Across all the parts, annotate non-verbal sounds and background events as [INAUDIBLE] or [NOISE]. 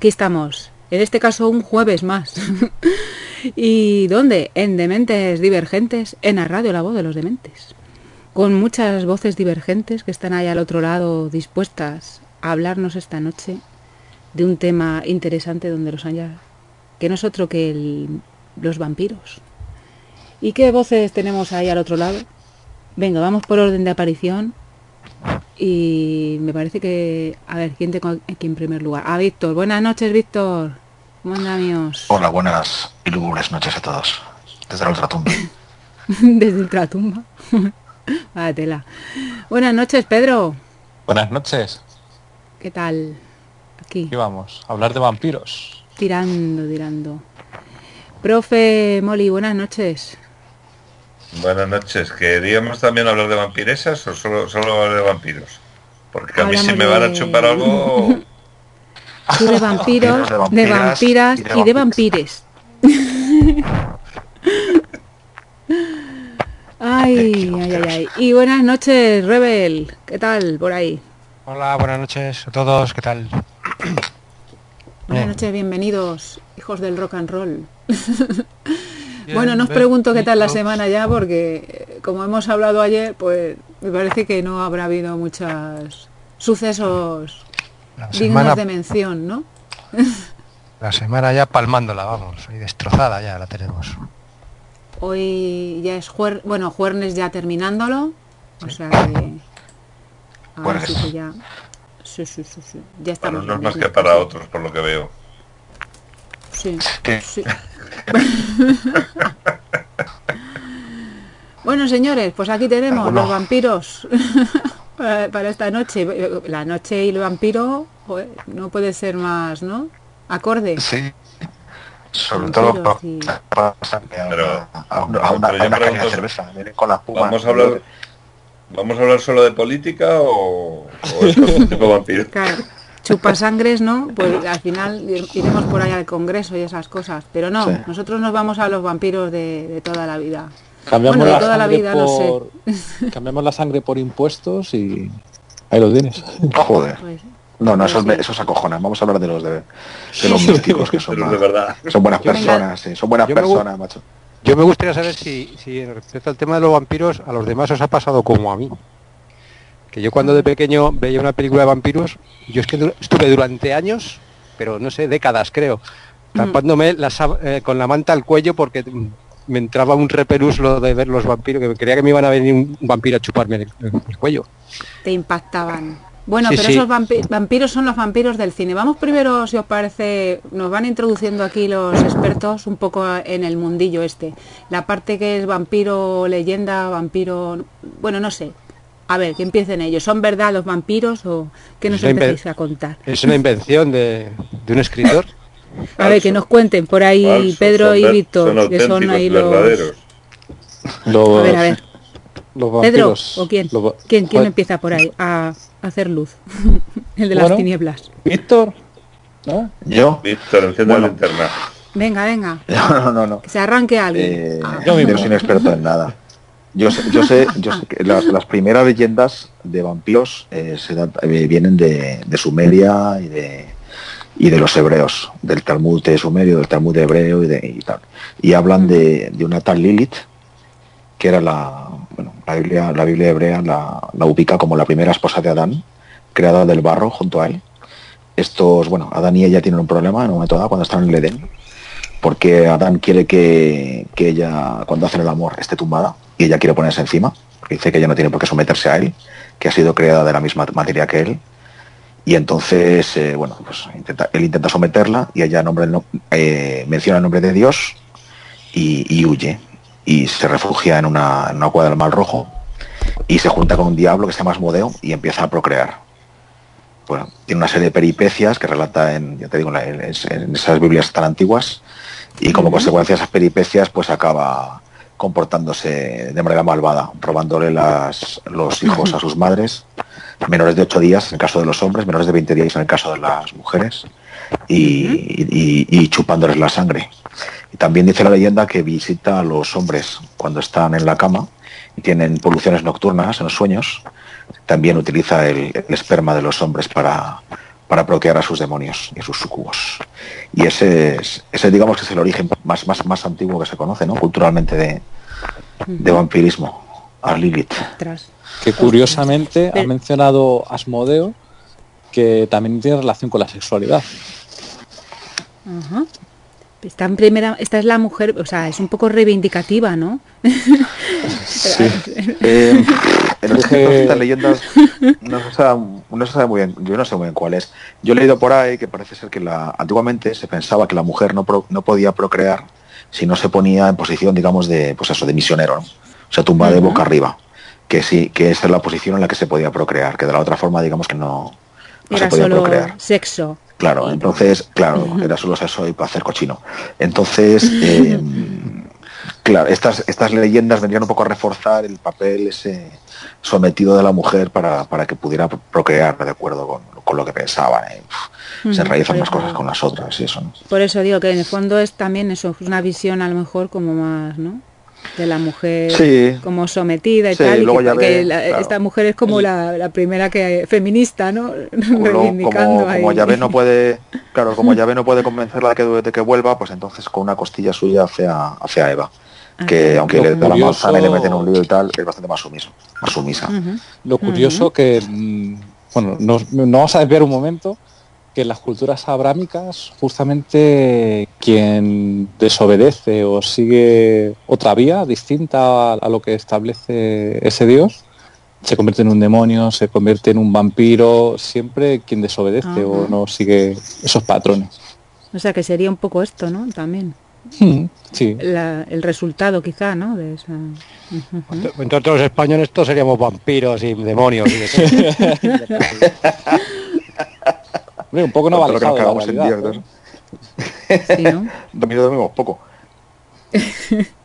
Aquí estamos. En este caso un jueves más. [LAUGHS] ¿Y dónde? En Dementes Divergentes, en la radio La Voz de los Dementes. Con muchas voces divergentes que están ahí al otro lado dispuestas a hablarnos esta noche de un tema interesante donde los haya, que no es otro que los vampiros. ¿Y qué voces tenemos ahí al otro lado? Venga, vamos por orden de aparición. Y me parece que... A ver, ¿quién tengo aquí en primer lugar? A Víctor. Buenas noches, Víctor. ¿Cómo andamos? Hola, buenas y lúgubres noches a todos. Desde la ultratumba. [LAUGHS] Desde Ultratumba. [LAUGHS] Vaya tela. Buenas noches, Pedro. Buenas noches. ¿Qué tal? Aquí, Aquí vamos, a hablar de vampiros. tirando, tirando. Profe Molly, buenas noches. Buenas noches. ¿Queríamos también hablar de vampiresas o solo, solo hablar de vampiros? Porque a mí si me van a chupar algo... [LAUGHS] Tú de vampiros, de de vampiras y de y de vampires. [LAUGHS] Ay, ay, ay, ay. Y buenas noches, Rebel. ¿Qué tal por ahí? Hola, buenas noches a todos, ¿qué tal? Buenas noches, bienvenidos, hijos del rock and roll. [LAUGHS] bueno, no os pregunto qué tal la semana ya, porque eh, como hemos hablado ayer, pues me parece que no habrá habido muchos sucesos La dignos de mención, ¿no? [LAUGHS] la semana ya palmándola, vamos, y destrozada ya la tenemos. Hoy ya es juer bueno, jueves ya terminándolo, o sea que ahora sí que ya sí, sí, sí, sí. ya Para estamos unos en más que para otros, por lo que veo. Sí, [LAUGHS] bueno, señores, pues aquí tenemos Alguno. los vampiros [LAUGHS] para esta noche. La noche y el vampiro joder, no puede ser más, ¿no? Acorde. Sí. Sobre Vampiros todo y- para pasarme a, Pero- una- a una, a una- pero yo a una caña pregunto- de cerveza. Vienen con la espuma. Vamos a hablar, vamos a hablar solo de política o, o es [LAUGHS] tipo vampiro. Claro, chupasangres, ¿no? Pues al final ir- iremos por ahí al Congreso y esas cosas. Pero no, Sí. nosotros nos vamos a los vampiros de, de toda la vida. Cambiamos Bueno, de la toda la sangre vida, no sé. por... [LAUGHS] Cambiamos la sangre por impuestos y ahí lo tienes. Joder. Pues, No, no, esos, Sí. esos acojonan. Vamos a hablar de los de, de los místicos, que son, de verdad. son buenas personas, sí, son buenas Yo personas, macho. Yo me gustaría saber si, si respecto al tema de los vampiros, a los demás os ha pasado como a mí. Que yo cuando de pequeño veía una película de vampiros, yo es que estuve durante años, pero no sé, décadas creo, tapándome eh, con la manta al cuello porque me entraba un repelús lo de ver los vampiros, que creía que me iban a venir un vampiro a chuparme el, el cuello. te impactaban. Bueno, Sí, pero sí. esos vampi- vampiros son los vampiros del cine. Vamos primero, si os parece, nos van introduciendo aquí los expertos un poco en el mundillo este. La parte que es vampiro leyenda, vampiro... Bueno, no sé. A ver, que empiecen ellos. ¿Son verdad los vampiros o qué nos empecéis a contar? Es una invención de, de un escritor. A ver, que nos cuenten por ahí Pedro son y Víctor, son que son ahí los... verdaderos. Los, A ver, a ver. los Pedro, vampiros. ¿o quién? los va- ¿Quién, quién empieza por ahí a hacer luz? [LAUGHS] el de las tinieblas. Víctor, ¿no? ¿Yo? Víctor, enciende Bueno. la linterna. Venga, venga, No, [LAUGHS] no, no, no. que se arranque alguien. Eh, Ah, Yo mismo. no soy un experto en nada. Yo sé, yo sé, yo sé que las, las primeras leyendas de vampiros eh, se eh, vienen de, de Sumeria y de, y de los hebreos, del Talmud de Sumerio, del Talmud de hebreo y, de, y tal. Y hablan de, de una tal Lilith, que era la, bueno, la Biblia, la Biblia hebrea la, la ubica como la primera esposa de Adán, creada del barro junto a él. Estos, bueno, Adán y ella tienen un problema en un momento dado cuando están en el Edén, porque Adán quiere que, que ella, cuando hacen el amor, esté tumbada y ella quiere ponerse encima, porque dice que ella no tiene por qué someterse a él, que ha sido creada de la misma materia que él. Y entonces, eh, bueno, pues intenta- él intenta someterla y ella nombra el no- eh, menciona el nombre de Dios y, y huye. Y se refugia en una, en una cuadra del Mar Rojo y se junta con un diablo que se llama Asmodeo y empieza a procrear. Bueno, tiene una serie de peripecias que relata en, ya te digo, en- en esas Biblias tan antiguas y como consecuencia de esas peripecias pues acaba comportándose de manera malvada, robándole las, los hijos a sus madres, menores de 8 días en el caso de los hombres, menores de 20 días en el caso de las mujeres, y, y- chupándoles la sangre. Y también dice la leyenda que visita a los hombres cuando están en la cama y tienen poluciones nocturnas en los sueños. También utiliza el esperma de los hombres para, para procrear a sus demonios y a sus sucubos. Y ese es, ese digamos que es el origen más, más, más antiguo que se conoce, ¿no? Culturalmente de, de vampirismo. A Lilith. Ostras. Que curiosamente ha mencionado Asmodeo que también tiene relación con la sexualidad. Esta, en primera, esta es la mujer, o sea, es un poco reivindicativa, ¿no? [LAUGHS] Eh, en [LAUGHS] Es que- [LAUGHS] estas- leyendas no se, sabe, no se sabe muy bien, yo no sé muy bien cuál es. Yo he leído por ahí que parece ser que la, antiguamente se pensaba que la mujer no, pro- no podía procrear si no se ponía en posición, digamos, de, pues eso, de misionero, ¿no? O sea, tumbada de boca arriba. Que sí, que esa es la posición en la que se podía procrear, que de la otra forma, digamos que no, no se Era podía solo procrear. sexo. Claro, entonces, claro, era solo eso y para hacer cochino. Entonces, eh, [LAUGHS] claro, estas, estas leyendas vendrían un poco a reforzar el papel ese sometido de la mujer para, para que pudiera procrear de acuerdo con, con lo que pensaban. eh. Se Ujú, enraizan eso- cosas con las otras y eso. ¿no? Por eso digo que en el fondo es también eso, una visión a lo mejor como más, ¿no? De la mujer Sí. como sometida y Sí, tal. y luego que- ya que ve, la- claro. esta mujer es como la, la primera que feminista, ¿no? [LAUGHS] Reivindicando como, como Yahvé no puede, claro, como Yahvé no puede convencerla de que, de que vuelva, pues entonces con una costilla suya hace a, hace a Eva. Que aunque Lo le da la manzana y le meten un lío y tal, es bastante más sumiso, más sumisa. Lo curioso que, mm, bueno, nos, nos vamos a desviar un momento, que en las culturas abrámicas justamente quien desobedece o sigue otra vía distinta a, lo que establece ese dios, se convierte en un demonio, se convierte en un vampiro, siempre quien desobedece o no sigue esos patrones. O sea que sería un poco esto, ¿no? También. Mm, Sí, La- el resultado quizá, ¿no? De esa... Ujú. Entonces los españoles todos seríamos vampiros y demonios y de. [LAUGHS] [LAUGHS] Hombre, un poco no [LAUGHS] dormimos poco. [LAUGHS]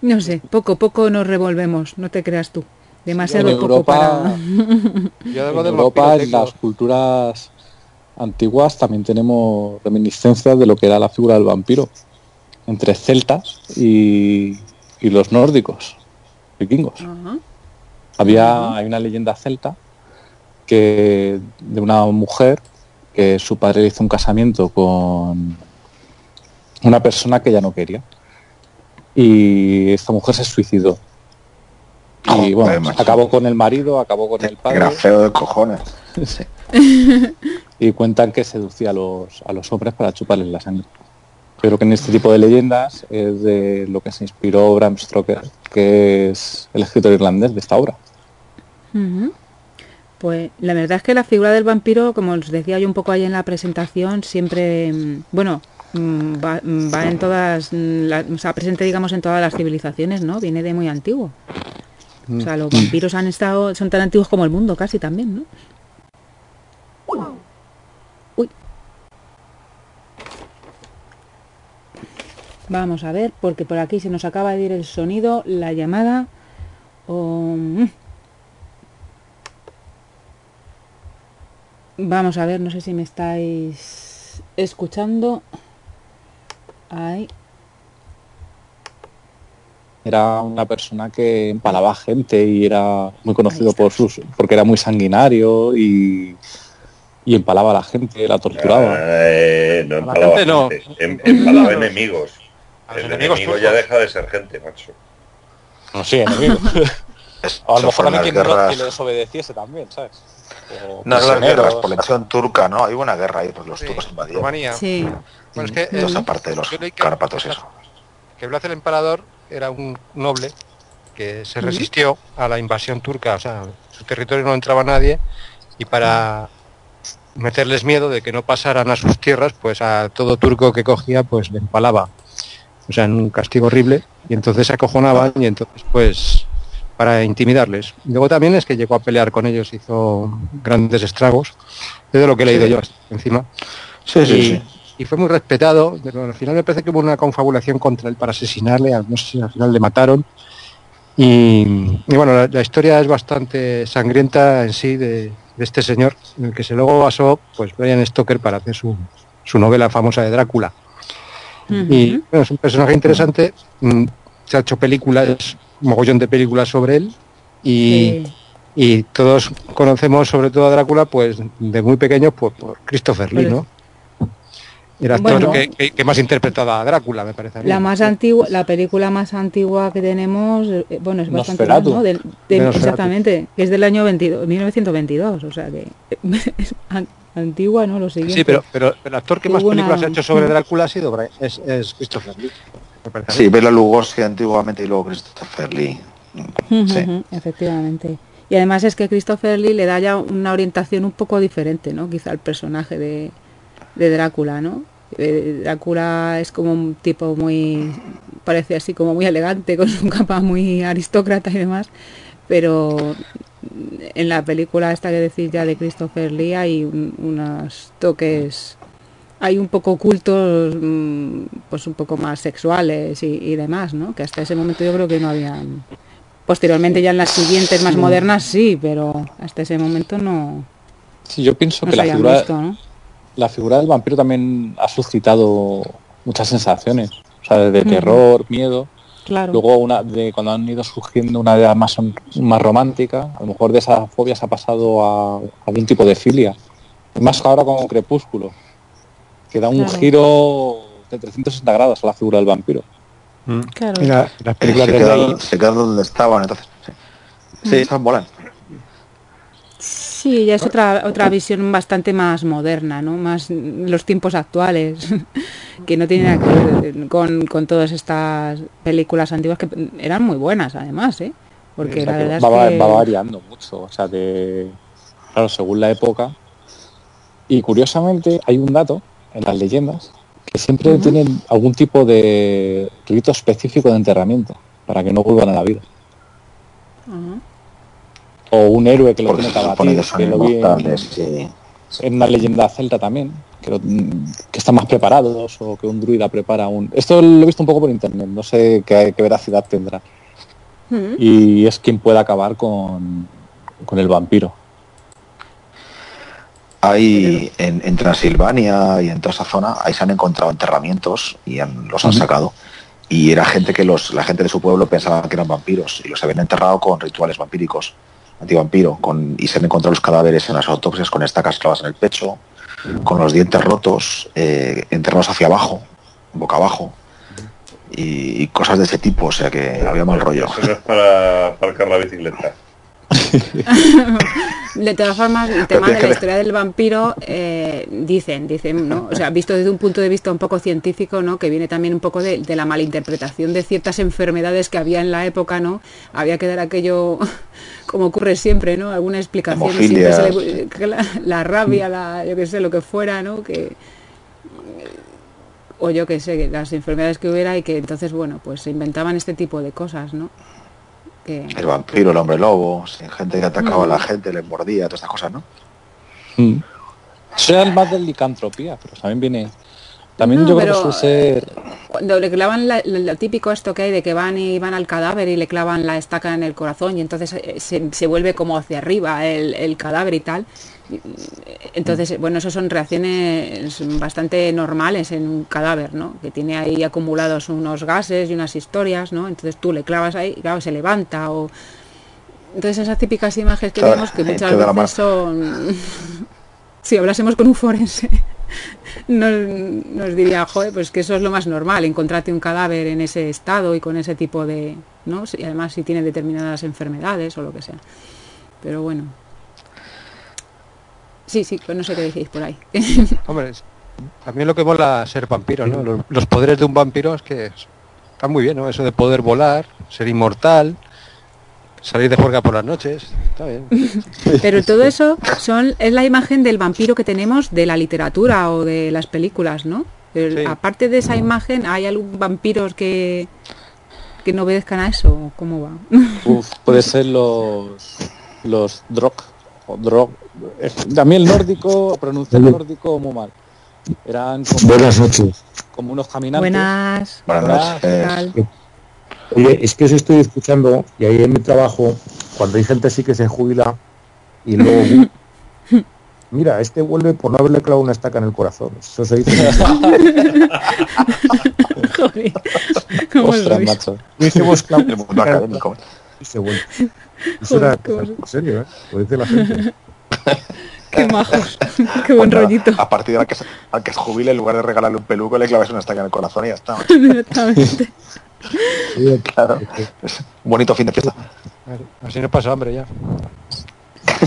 No sé, poco, poco nos revolvemos, no te creas tú. Demasiado En poco Europa- para... [LAUGHS] Yo En Europa, en las culturas antiguas, también tenemos reminiscencias de lo que era la figura del vampiro, entre celtas y, y los nórdicos, vikingos. Había hay una leyenda celta que de una mujer que su padre le hizo un casamiento con una persona que ella no quería. Y esta mujer se suicidó. Y Joder, bueno, acabó con el marido, acabó con el Era padre. feo de cojones. [LAUGHS] Sí. y cuentan que seducía a los, a los hombres para chuparles la sangre. Pero que en este tipo de leyendas es de lo que se inspiró Bram Stoker, que es el escritor irlandés de esta obra. Pues la verdad es que la figura del vampiro, como os decía yo un poco ahí en la presentación, siempre, mm, bueno, mm, va, mm, va en todas, la- o sea, presente digamos en todas las civilizaciones, ¿no? Viene de muy antiguo. O sea, los vampiros han estado, son tan antiguos como el mundo casi también, ¿no? Uy. Vamos a ver, porque por aquí se nos acaba de ir el sonido, la llamada. o- Vamos a ver, no sé si me estáis escuchando. Ahí. Era una persona que empalaba gente y era muy conocido por sus, porque era muy sanguinario y, y empalaba a la gente, la torturaba. Eh, no A la empalaba gente no. em- empalaba enemigos. A los El enemigos enemigo turcos. ya deja de ser gente, macho. No, sí, enemigo. [LAUGHS] A lo mejor también quien, no- quien le desobedeciese también, ¿sabes? O No, las prisioneros. guerras por la invasión turca, ¿no? Hay una guerra ahí, porque los Sí, turcos invadieron. Rumanía. Sí. Bueno, es que esa parte de los Cárpatos y eso. que Blas el Emperador era un noble que se resistió a la invasión turca, o sea, su territorio no entraba nadie y para meterles miedo de que no pasaran a sus tierras, pues a todo turco que cogía pues le empalaba. O sea, en un castigo horrible y entonces se acojonaban y entonces pues para intimidarles. Luego también es que llegó a pelear con ellos, hizo grandes estragos, es de lo que he leído Sí. yo encima Sí, sí, y, sí. y fue muy respetado. Pero al final me parece que hubo una confabulación contra él para asesinarle, al- no sé si al final le mataron. Y, y bueno, la, la historia es bastante sangrienta en sí de, de este señor, en el que se luego basó pues Brian Stoker para hacer su, su novela famosa de Drácula. Y bueno, es un personaje interesante. mm, Se ha hecho películas, mogollón de películas sobre él. Y, Sí. y todos conocemos sobre todo a Drácula pues de muy pequeños pues, por Christopher Lee, ¿no? El actor Bueno. que, que- que más interpretaba a Drácula, me parece. a mí. La más antigua, la película más antigua que tenemos, eh, bueno, es bastante Nosferatu. ¿no? Del- exactamente, que es del año 22, 1922, o sea que [LAUGHS] antigua, ¿no? Lo siguiente. Sí, pero, pero el actor que más películas ha hecho sobre [LAUGHS] Drácula ha sido Brian- es, es Christopher Lee. Sí, Bela Lugosi antiguamente y luego Christopher Lee. Sí. efectivamente. Y además es que Christopher Lee le da ya una orientación un poco diferente, ¿no? Quizá al personaje de, de Drácula, ¿no? Eh, Drácula es como un tipo muy, parece así como muy elegante, [LAUGHS] con su capa muy aristócrata y demás, pero en la película esta que decir ya de Christopher Lee hay un- unos toques, hay un poco ocultos, mm, pues un poco más sexuales y, y demás, ¿no? Que hasta ese momento yo creo que no habían... Posteriormente ya en las siguientes más modernas sí, pero hasta ese momento no, Sí, yo pienso no que la figura, visto, ¿no? la figura del vampiro también ha suscitado muchas sensaciones, o sea, de terror, miedo. Claro. Luego, una de, cuando han ido surgiendo una idea más, más romántica, a lo mejor de esas fobias ha pasado a algún tipo de filia. Más ahora con Crepúsculo, que da un Claro. giro de 360 grados a la figura del vampiro. Claro. Y la- las películas se, de queda, Raimi- se queda donde estaban, entonces. Sí, sí esas molan. Sí, ya es otra otra visión bastante más moderna, ¿no? Más los tiempos actuales, [LAUGHS] que no tiene nada que ver con, con todas estas películas antiguas que eran muy buenas, además, ¿eh? Porque O sea, la verdad es va, que... va variando mucho, o sea, de, claro, según la época. Y curiosamente hay un dato en las leyendas que siempre tienen algún tipo de rito específico de enterramiento para que no vuelvan a la vida. O un héroe que lo Porque tiene que abatir, son que lo vi en- inmortales. Sí. en una leyenda celta también, que, lo- que están más preparados o que un druida prepara un... Esto lo he visto un poco por internet, no sé qué, qué veracidad tendrá. Mm. Y es quien puede acabar con, con el vampiro. Hay en, en Transilvania y en toda esa zona, ahí se han encontrado enterramientos y han- los han sacado. Y era gente que los, la gente de su pueblo pensaba que eran vampiros y los habían enterrado con rituales vampíricos, antivampiro, con, y se han encontrado los cadáveres en las autopsias con estacas clavadas en el pecho, con los dientes rotos, eh, enterrados hacia abajo, boca abajo, y, y cosas de ese tipo, o sea que había mal rollo. Eso es para aparcar la bicicleta. [LAUGHS] [LAUGHS] De todas formas, el tema de la historia del vampiro, eh, dicen, dicen, ¿no? O sea, visto desde un punto de vista un poco científico, ¿no? Que viene también un poco de, de la malinterpretación de ciertas enfermedades que había en la época, ¿no? Había que dar aquello, [LAUGHS] como ocurre siempre, ¿no? Alguna explicación. siempre se le- [LAUGHS] la, la rabia, la, yo qué sé, lo que fuera, ¿no? Que o yo qué sé, las enfermedades que hubiera y que entonces, bueno, pues se inventaban este tipo de cosas, ¿no? Que, El vampiro, el hombre lobo, sí, gente que atacaba a Mm. la gente, les mordía, todas estas cosas, ¿no? Era el más de licantropía, pero también viene... También No, yo creo que ser... Cuando le clavan la- lo, típico esto que hay de que van y van al cadáver y le clavan la estaca en el corazón y entonces eh, se, se vuelve como hacia arriba el, el cadáver y tal. Eh, Entonces, bueno, eso son reacciones bastante normales en un cadáver, ¿no? Que tiene ahí acumulados unos gases y unas historias, ¿no? Entonces tú le clavas ahí y claro, se levanta o... Entonces esas típicas imágenes que Claro, vemos que muchas veces son... [LAUGHS] si hablásemos con un forense, nos, nos diría, joder, pues que eso es lo más normal, encontrarte un cadáver en ese estado y con ese tipo de, ¿no? Y además si tiene determinadas enfermedades o lo que sea. Pero bueno. Sí, sí, pues no sé qué decís por ahí. [LAUGHS] Hombre, también lo que mola ser vampiro, ¿no? Los, los poderes de un vampiro es que es- está muy bien, ¿no? Eso de poder volar, ser inmortal, salir de juerga por las noches, está bien. [LAUGHS] Pero todo eso son es la imagen del vampiro que tenemos de la literatura o de las películas, ¿no? Pero Sí. Aparte de esa imagen, ¿hay algún vampiros que que no obedezcan a eso? ¿O ¿Cómo va? [LAUGHS] Uf, puede ser los los drog o drog también el nórdico pronunciar el nórdico muy mal eran como, Buenas noches. como unos caminantes Buenas. Buenas Hola, ¿qué noches. Oye, es que os estoy escuchando y ahí en mi trabajo, cuando hay gente así que se jubila y luego... [LAUGHS] Mira, este vuelve por no haberle clavado una estaca en el corazón. Eso se dice. [LAUGHS] Joder. ¿Cómo ostras sois? macho Hicimos clavado El mundo académico. y se vuelve. Eso Joder, era en serio, ¿eh? Lo dice la gente. [LAUGHS] Qué majos. Qué buen rollito. A partir de la que se, al que se jubile, en lugar de regalarle un peluco, le claves una estaca en el corazón y ya está. Directamente. Claro. Un bonito fin de fiesta. Así no pasa hambre ya.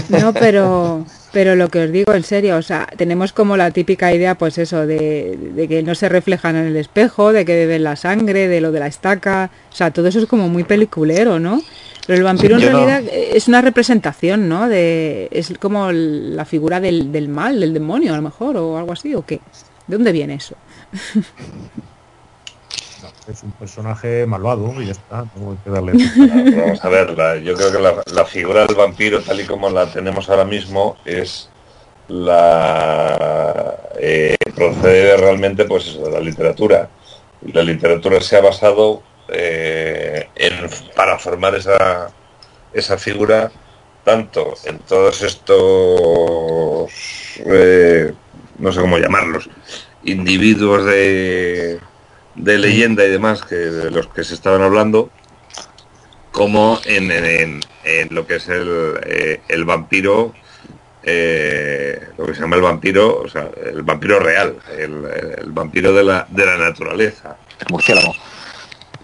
No, pero pero lo que os digo en serio, o sea, tenemos como la típica idea, pues eso, de, de que no se reflejan en el espejo, de que beben la sangre, de lo de la estaca, o sea, todo eso es como muy peliculero, ¿no? Pero el vampiro en no- realidad es una representación, ¿no? De, es como la figura del, del mal, del demonio a lo mejor, o algo así, ¿o qué? ¿De dónde viene eso? [LAUGHS] Es un personaje malvado y ya está. No hay que darle. [LAUGHS] Vamos a ver, la- yo creo que la, la figura del vampiro, tal y como la tenemos ahora mismo, es la eh, procede realmente pues eso, de la literatura. La literatura se ha basado eh, en para formar esa esa figura tanto en todos estos eh, no sé cómo llamarlos individuos de de leyenda y demás que de los que se estaban hablando, como en, en- en- lo que es el, eh, el vampiro, eh, lo que se llama el vampiro, o sea, el vampiro real, el, el vampiro de la, de la naturaleza. El murciélago.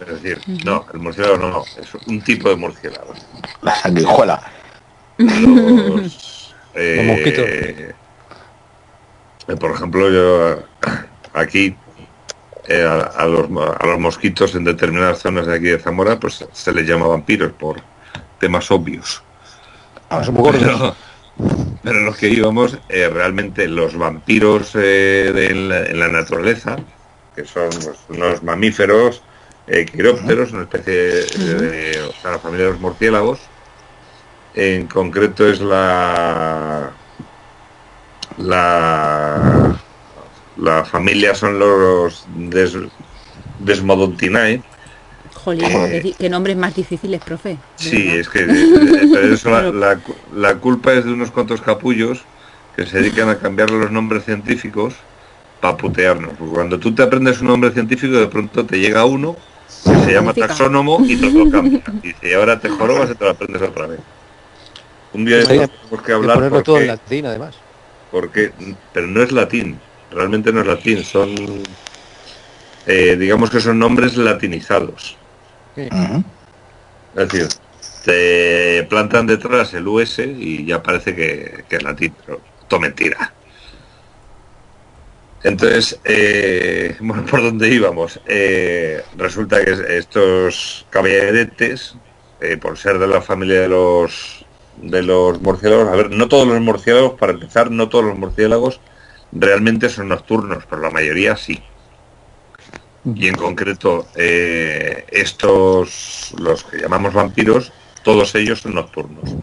Es decir, no, el murciélago no, no, es un tipo de murciélago. La sanguijuela. Los, [LAUGHS] eh, por ejemplo, yo aquí eh, a, a los, a los mosquitos en determinadas zonas de aquí de Zamora, pues se les llama vampiros por temas obvios. Ah. Pero, pero los que íbamos, eh, realmente los vampiros eh, de la- en la naturaleza, que son pues, unos mamíferos, quirópteros, una especie de, o sea, la familia de los murciélagos, en concreto es la la la familia son los des, Desmodontinae. Jolín, Eh, qué, qué nombres más difíciles, profe. Sí, verdad. es que pero eso la, la- la culpa es de unos cuantos capullos que se dedican a cambiarle los nombres científicos para putearnos. Porque cuando tú te aprendes un nombre científico, de pronto te llega uno que se llama taxónomo y te lo cambia. Y dice, ahora te jorobas y te lo aprendes otra vez. Un día tenemos que hablar ponerlo todo en latín, además. porque, pero no es latín, realmente no es latín, son, eh, digamos que son nombres latinizados. Es decir, te plantan detrás el US y ya parece que, que es latín, pero todo mentira. Entonces, eh, [LAUGHS] bueno, ¿por dónde íbamos? Eh, resulta que estos caballeretes, eh, por ser de la familia de los de los murciélagos, a ver, no todos los murciélagos, para empezar, no todos los murciélagos realmente son nocturnos, pero la mayoría sí y en concreto eh, estos, los que llamamos vampiros, todos ellos son nocturnos.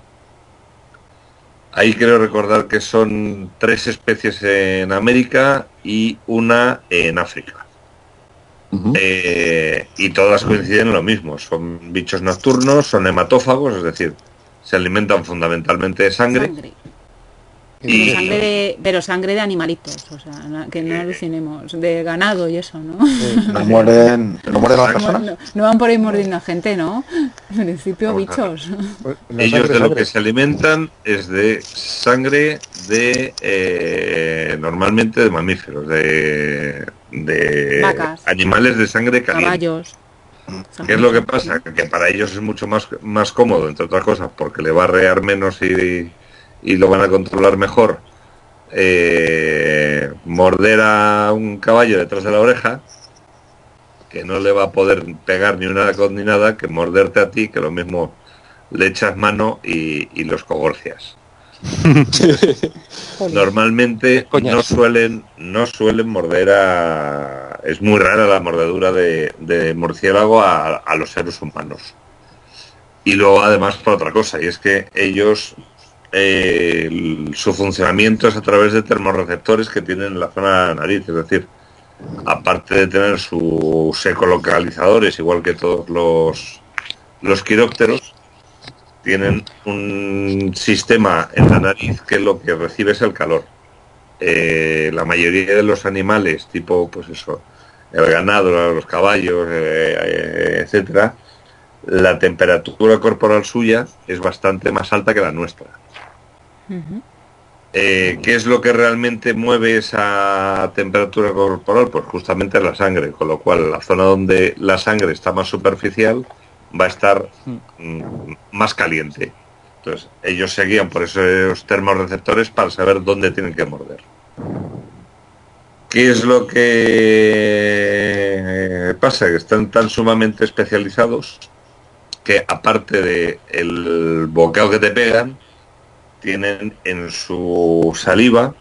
Ahí quiero recordar que son tres especies en América y una en África. Eh, y todas coinciden en lo mismo, son bichos nocturnos, son hematófagos, es decir, se alimentan fundamentalmente de sangre. Sangre. Y- Pero sangre, de, pero sangre de animalitos, o sea, que no alucinemos, de ganado y eso, ¿no? [LAUGHS] No muerden, no muerden a las personas. no- no van por ahí mordiendo a gente, ¿no? [LAUGHS] En principio, Vamos bichos. Ellos de lo que se alimentan es de sangre de eh, normalmente de mamíferos, de, de Vacas. animales de sangre caliente. Caballos. ¿Qué es lo que pasa? Que para ellos es mucho más, más cómodo, entre otras cosas, porque le va a rear menos y, y lo van a controlar mejor. eh, morder a un caballo detrás de la oreja, que no le va a poder pegar ni una con ni nada, que morderte a ti, que lo mismo le echas mano y, y los cogorcias. [LAUGHS] Normalmente no suelen, no suelen morder a. Es muy rara la mordedura de, de murciélago a, a los seres humanos. Y luego además por otra cosa, y es que ellos eh, su funcionamiento es a través de termorreceptores que tienen en la zona de la nariz, es decir, aparte de tener sus ecolocalizadores, igual que todos los, los quirópteros, tienen un sistema en la nariz que lo que recibe es el calor. Eh, la mayoría de los animales, tipo, pues eso, el ganado, los caballos, eh, eh, etcétera, la temperatura corporal suya es bastante más alta que la nuestra. Eh, ¿Qué es lo que realmente mueve esa temperatura corporal? Pues justamente la sangre, con lo cual la zona donde la sangre está más superficial va a estar mm, más caliente. Entonces, ellos se guían por esos termorreceptores para saber dónde tienen que morder. ¿Qué es lo que pasa? Que están tan sumamente especializados que aparte de el bocado que te pegan, tienen en su saliva,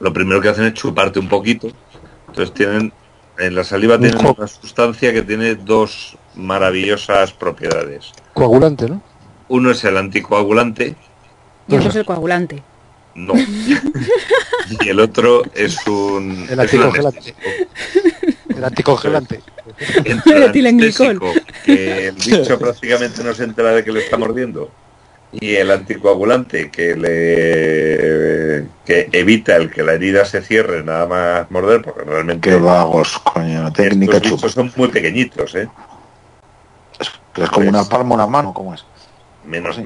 lo primero que hacen es chuparte un poquito. Entonces tienen, en la saliva tienen una sustancia que tiene dos maravillosas propiedades. Coagulante, ¿no? Uno es el anticoagulante, Y otro es el coagulante. no. [LAUGHS] y el otro es un, El anticongelante. El anticongelante. Entre el [LAUGHS] que el bicho prácticamente no se entera de que le está mordiendo, y el anticoagulante, que le que, evita el que la herida se cierre nada más morder, porque realmente Qué vagos, coño. La técnica chupa. son muy pequeñitos, ¿eh? Es como una palma, una mano, ¿cómo es? Menos.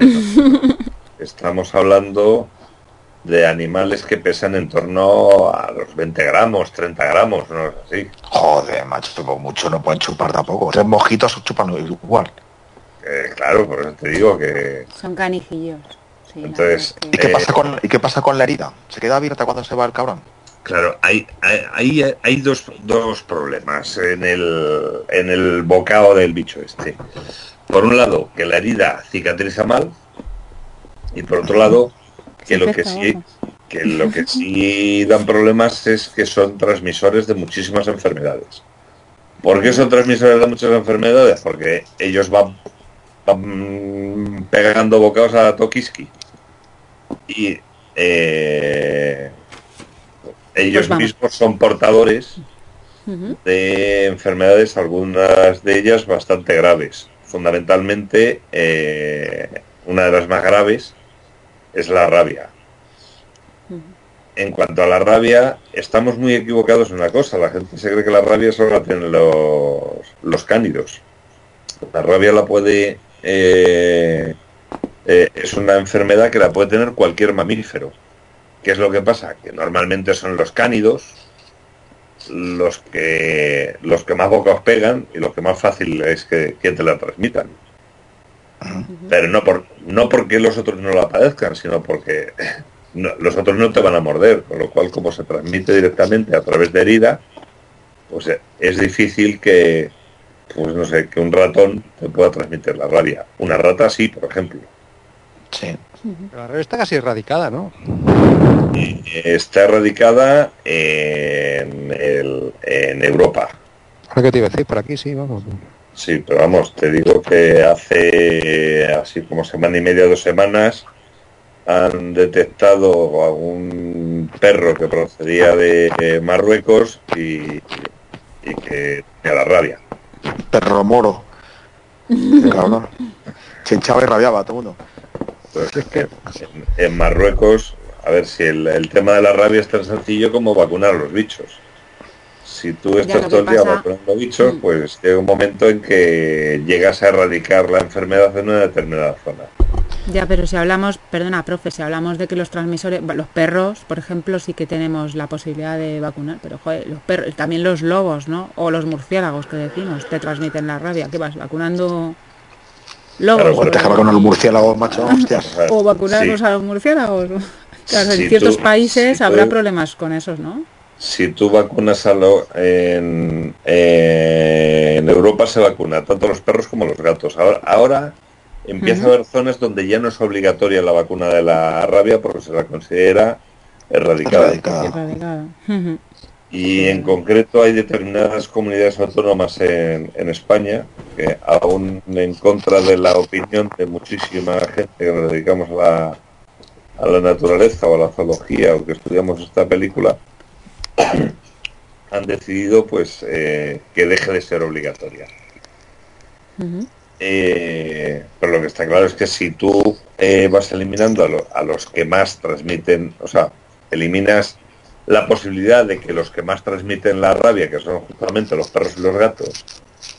Estamos hablando de animales que pesan en torno a los 20 gramos, 30 gramos, no es así. Joder, macho, pues mucho no pueden chupar tampoco. Tres mojitos chupan igual. Eh, claro, por eso te digo que Son canijillos. Sí, Entonces, ¿Y qué, Eh. pasa con, ¿Y qué pasa con la herida? ¿Se queda abierta cuando se va el cabrón? Claro, hay, hay, hay- hay dos, dos problemas en el, en el bocado del bicho este. Por un lado, que la herida cicatriza mal y por otro lado, que lo que sí que lo que sí dan problemas es que son transmisores de muchísimas enfermedades. ¿Por qué son transmisores de muchas enfermedades? Porque ellos van, van pegando bocados a Tokiski. Y eh, ellos Pues mismos son portadores de enfermedades, algunas de ellas bastante graves. Fundamentalmente, eh, una de las más graves es la rabia. En cuanto a la rabia, estamos muy equivocados en una cosa. La gente se cree que la rabia solo la tienen los, los cánidos. La rabia la puede... eh, eh, es una enfermedad que la puede tener cualquier mamífero. ¿Qué es lo que pasa? Que normalmente son los cánidos los que los que más bocas pegan y los que más fácil es que, que te la transmitan. Pero no por no porque los otros no la padezcan, sino porque [LAUGHS] no- los otros no te van a morder, con lo cual como se transmite directamente a través de herida, pues eh, es difícil que pues no sé, que un ratón te pueda transmitir la rabia. Una rata sí, por ejemplo. Sí. Pero la rabia está casi erradicada, ¿no? Está erradicada en, el- en Europa. Ahora que te iba a decir, por aquí sí, vamos. Sí, pero vamos, te digo que hace así como semana y media, dos semanas, han detectado a un perro que procedía de eh, Marruecos y, y que tenía la rabia. Perro moro. [LAUGHS] Qué cabrón. Se hinchaba y rabiaba todo el mundo. Entonces, en, en Marruecos, a ver si el, el tema de la rabia es tan sencillo como vacunar a los bichos. Si tú estás todo el que día vacunando bichos, Mm. pues llega un momento en que llegas a erradicar la enfermedad en una determinada zona. Ya, pero si hablamos, perdona, profe, si hablamos de que los transmisores, los perros, por ejemplo, sí que tenemos la posibilidad de vacunar, pero joder, los perros, también los lobos, ¿no? O los murciélagos que decimos, te transmiten la rabia. ¿Qué vas vacunando lobos? Claro, te acaba con el murciélago, macho. [LAUGHS] Hostias. o vacunarnos Sí. a los murciélagos. Claro, en Si ciertos tú- países si habrá tú- problemas con esos, ¿no? Si tú vacunas a lo, en, en Europa se vacuna tanto los perros como los gatos. Ahora, ahora empieza a haber zonas donde ya no es obligatoria la vacuna de la rabia porque se la considera erradicada. Erradicada. Y en concreto hay determinadas comunidades autónomas en, en España que aún en contra de la opinión de muchísima gente que nos dedicamos a la, a la naturaleza o a la zoología o que estudiamos esta película, [CLEARS THROAT] han decidido pues eh, que deje de ser obligatoria. Eh, pero lo que está claro es que si tú eh, vas eliminando a, lo- a los que más transmiten, o sea, eliminas la posibilidad de que los que más transmiten la rabia, que son justamente los perros y los gatos,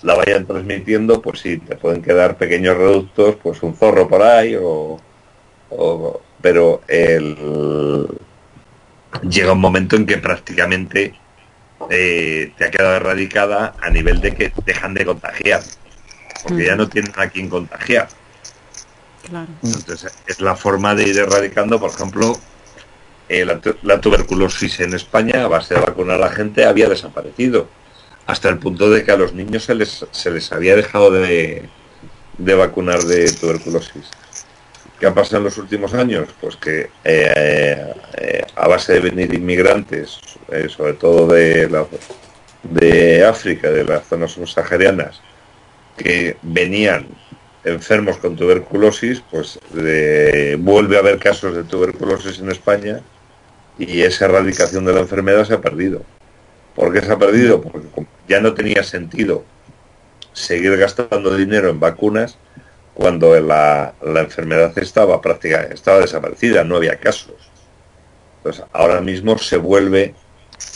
la vayan transmitiendo, pues sí, te pueden quedar pequeños reductos, pues un zorro por ahí, o, o- pero el, llega un momento en que prácticamente eh, te ha quedado erradicada a nivel de que dejan de contagiar, porque ya no tienen a quien contagiar. Claro. Entonces es la forma de ir erradicando, por ejemplo, eh, la, tu- la tuberculosis en España a base de vacunar a la gente había desaparecido, hasta el punto de que a los niños se les, se les había dejado de, de vacunar de tuberculosis. ¿Qué ha pasado en los últimos años? Pues que eh, eh, a base de venir inmigrantes, sobre todo de, la- de África, de las zonas subsaharianas, que venían enfermos con tuberculosis, pues eh, vuelve a haber casos de tuberculosis en España y esa erradicación de la enfermedad se ha perdido. ¿Por qué se ha perdido? Porque ya no tenía sentido seguir gastando dinero en vacunas cuando la, la enfermedad estaba prácticamente estaba desaparecida, no había casos. Entonces, ahora mismo se vuelve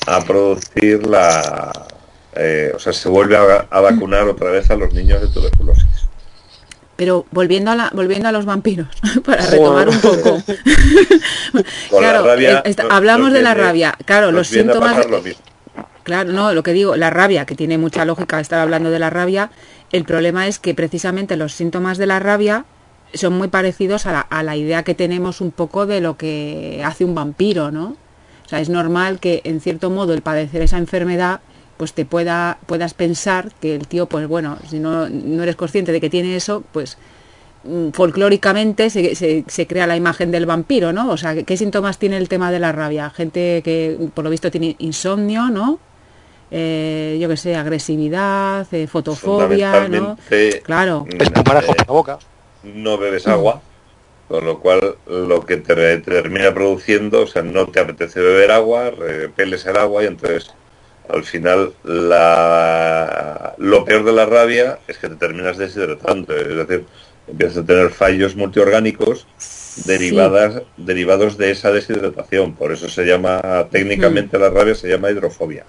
a producir la... eh, o sea, se vuelve a, a vacunar otra vez a los niños de tuberculosis. Pero volviendo a, la, volviendo a los vampiros, [LAUGHS] para retomar un poco. [LAUGHS] [LAUGHS] Claro, rabia eh, está- nos- hablamos nos de la rabia. Claro, los síntomas... lo. Claro, no, lo que digo, la rabia, que tiene mucha lógica estar hablando de la rabia, el problema es que precisamente los síntomas de la rabia son muy parecidos a la, a la idea que tenemos un poco de lo que hace un vampiro, ¿no? O sea, es normal que en cierto modo el padecer esa enfermedad pues te pueda puedas pensar que el tío pues bueno si no, no eres consciente de que tiene eso pues mm, folclóricamente se, se- se crea la imagen del vampiro, ¿no? O sea, ¿qué, qué síntomas tiene el tema de la rabia? Gente que por lo visto tiene insomnio, ¿no? Eh, yo que sé, agresividad, eh, fotofobia, ¿no? Claro. mm, eh, la boca. no bebes agua, con lo cual lo que te, te termina produciendo, o sea, no te apetece beber agua, repeles el agua y entonces al final la, lo peor de la rabia es que te terminas deshidratando, es decir, empiezas a tener fallos multiorgánicos derivadas, derivados de esa deshidratación, por eso se llama, técnicamente la rabia se llama hidrofobia.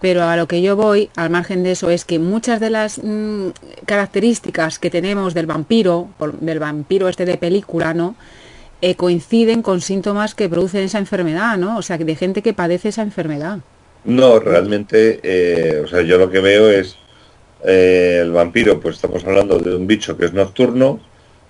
Pero a lo que yo voy, al margen de eso, es que muchas de las mm, características que tenemos del vampiro, por- del vampiro este de película, ¿no? Eh, coinciden con síntomas que producen esa enfermedad, ¿no? O sea, de gente que padece esa enfermedad. No, realmente, eh, o sea, yo lo que veo es eh, el vampiro, pues estamos hablando de un bicho que es nocturno,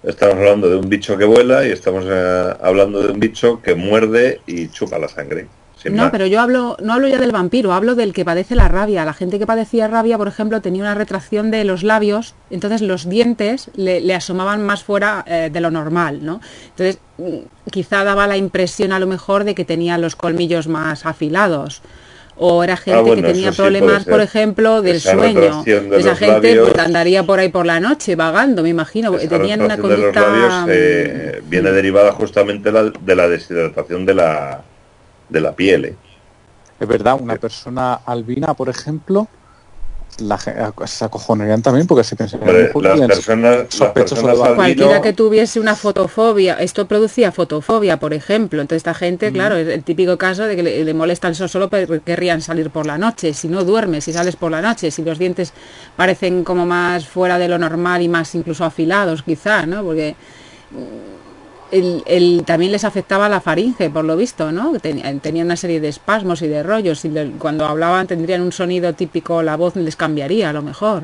estamos hablando de un bicho que vuela y estamos eh, hablando de un bicho que muerde y chupa la sangre. No, más. pero yo hablo, no hablo ya del vampiro, hablo del que padece la rabia. La gente que padecía rabia, por ejemplo, tenía una retracción de los labios, entonces los dientes le, le asomaban más fuera eh, de lo normal, ¿no? Entonces, mm, quizá daba la impresión a lo mejor de que tenía los colmillos más afilados. O era gente Ah, bueno, que tenía sí problemas, por ejemplo, del Esa sueño. de Esa gente pues, andaría por ahí por la noche vagando, me imagino. porque Tenían una retracción de los conducta... labios eh, mm, viene derivada justamente la- de la deshidratación de la, de la piel. eh. Es verdad, una persona albina, por ejemplo, la, ge- se acojonarían también porque se pensarían Hombre, "Uy, las personas, las sospechoso personas de algo". Cualquiera que tuviese una fotofobia, esto producía fotofobia, por ejemplo. Entonces esta gente, claro, es el típico caso de que le, le molestan solo porque querrían salir por la noche. Si no duermes, si sales por la noche, si los dientes parecen como más fuera de lo normal y más incluso afilados, quizá, ¿no? Porque mm, el, el- también les afectaba la faringe, por lo visto, ¿no? Tenían, tenían una serie de espasmos y de rollos y le- cuando hablaban tendrían un sonido típico, la voz les cambiaría a lo mejor.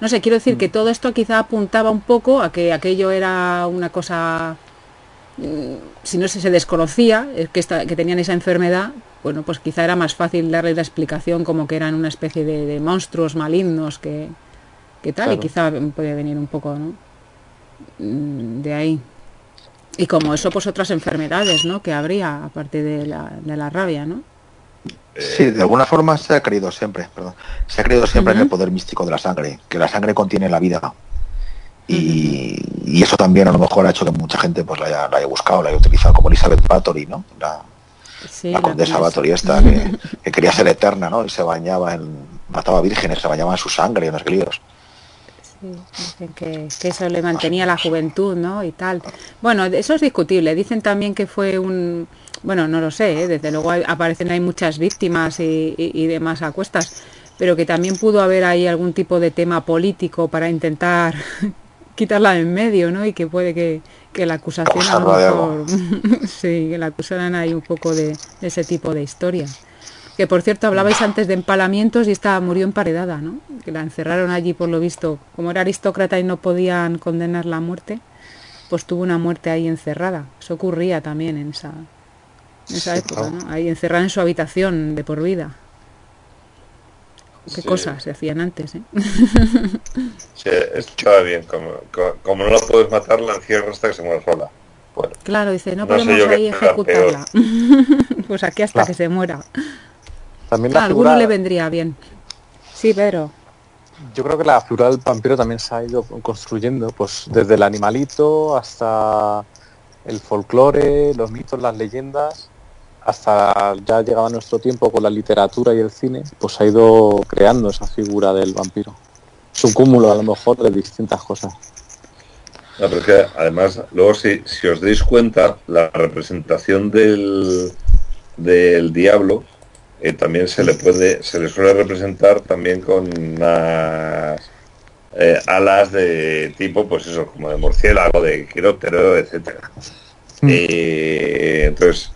No sé, quiero decir que todo esto quizá apuntaba un poco a que aquello era una cosa, mm, si no se, se desconocía, eh, que, esta- que tenían esa enfermedad, bueno, pues quizá era más fácil darle la explicación como que eran una especie de, de monstruos malignos que, que tal, y quizá puede venir un poco, ¿no? Mm, De ahí. Y como eso, pues otras enfermedades, ¿no? Que habría, aparte de la, de la rabia, ¿no? Sí, de alguna forma se ha creído siempre, perdón, se ha creído siempre en el poder místico de la sangre, que la sangre contiene la vida. Y, y eso también a lo mejor ha hecho que mucha gente pues la haya, la haya buscado, la haya utilizado, como Elizabeth Bathory, ¿no? La, Sí, la condesa. Bathory esta, que, que quería ser eterna, ¿no? Y se bañaba en, mataba vírgenes, se bañaba en su sangre y en los líos. Sí, dicen que, que eso le mantenía la juventud, ¿no? Y tal. Bueno, eso es discutible. Dicen también que fue un... Bueno, no lo sé, ¿eh? desde luego hay- aparecen ahí muchas víctimas y, y- y demás a cuestas, pero que también pudo haber ahí algún tipo de tema político para intentar [LAUGHS] quitarla de en medio, ¿no? Y que puede que, que la acusación a lo mejor... [LAUGHS] sí, que la acusaran ahí un poco de, de ese tipo de historias. Que por cierto hablabais antes de empalamientos y esta murió emparedada, ¿no? Que la encerraron allí por lo visto. Como era aristócrata y no podían condenarla a muerte, pues tuvo una muerte ahí encerrada. Eso ocurría también en esa, en esa Sí, época. ¿no? Ahí encerrada en su habitación de por vida. Qué Sí. cosas se hacían antes, ¿eh? [LAUGHS] Sí, estaba bien. Como, co- como no la puedes matar, la encierras hasta que se muera sola. Bueno, Claro, dice, no, podemos ahí ejecutarla. [LAUGHS] pues aquí hasta Claro. que se muera. También A la alguno figura, le vendría bien. Sí, Pedro. yo creo que la figura del vampiro también se ha ido construyendo, pues desde el animalito hasta el folclore, los mitos, las leyendas, hasta ya llegaba nuestro tiempo con la literatura y el cine, pues ha ido creando esa figura del vampiro. Es un cúmulo a lo mejor de distintas cosas. No, pero es que además, luego si, si os dais cuenta, la representación del, del diablo eh, también se le puede, se le suele representar también con unas eh, alas de tipo, pues eso, como de murciélago, de quiróptero, etcétera. Eh, entonces,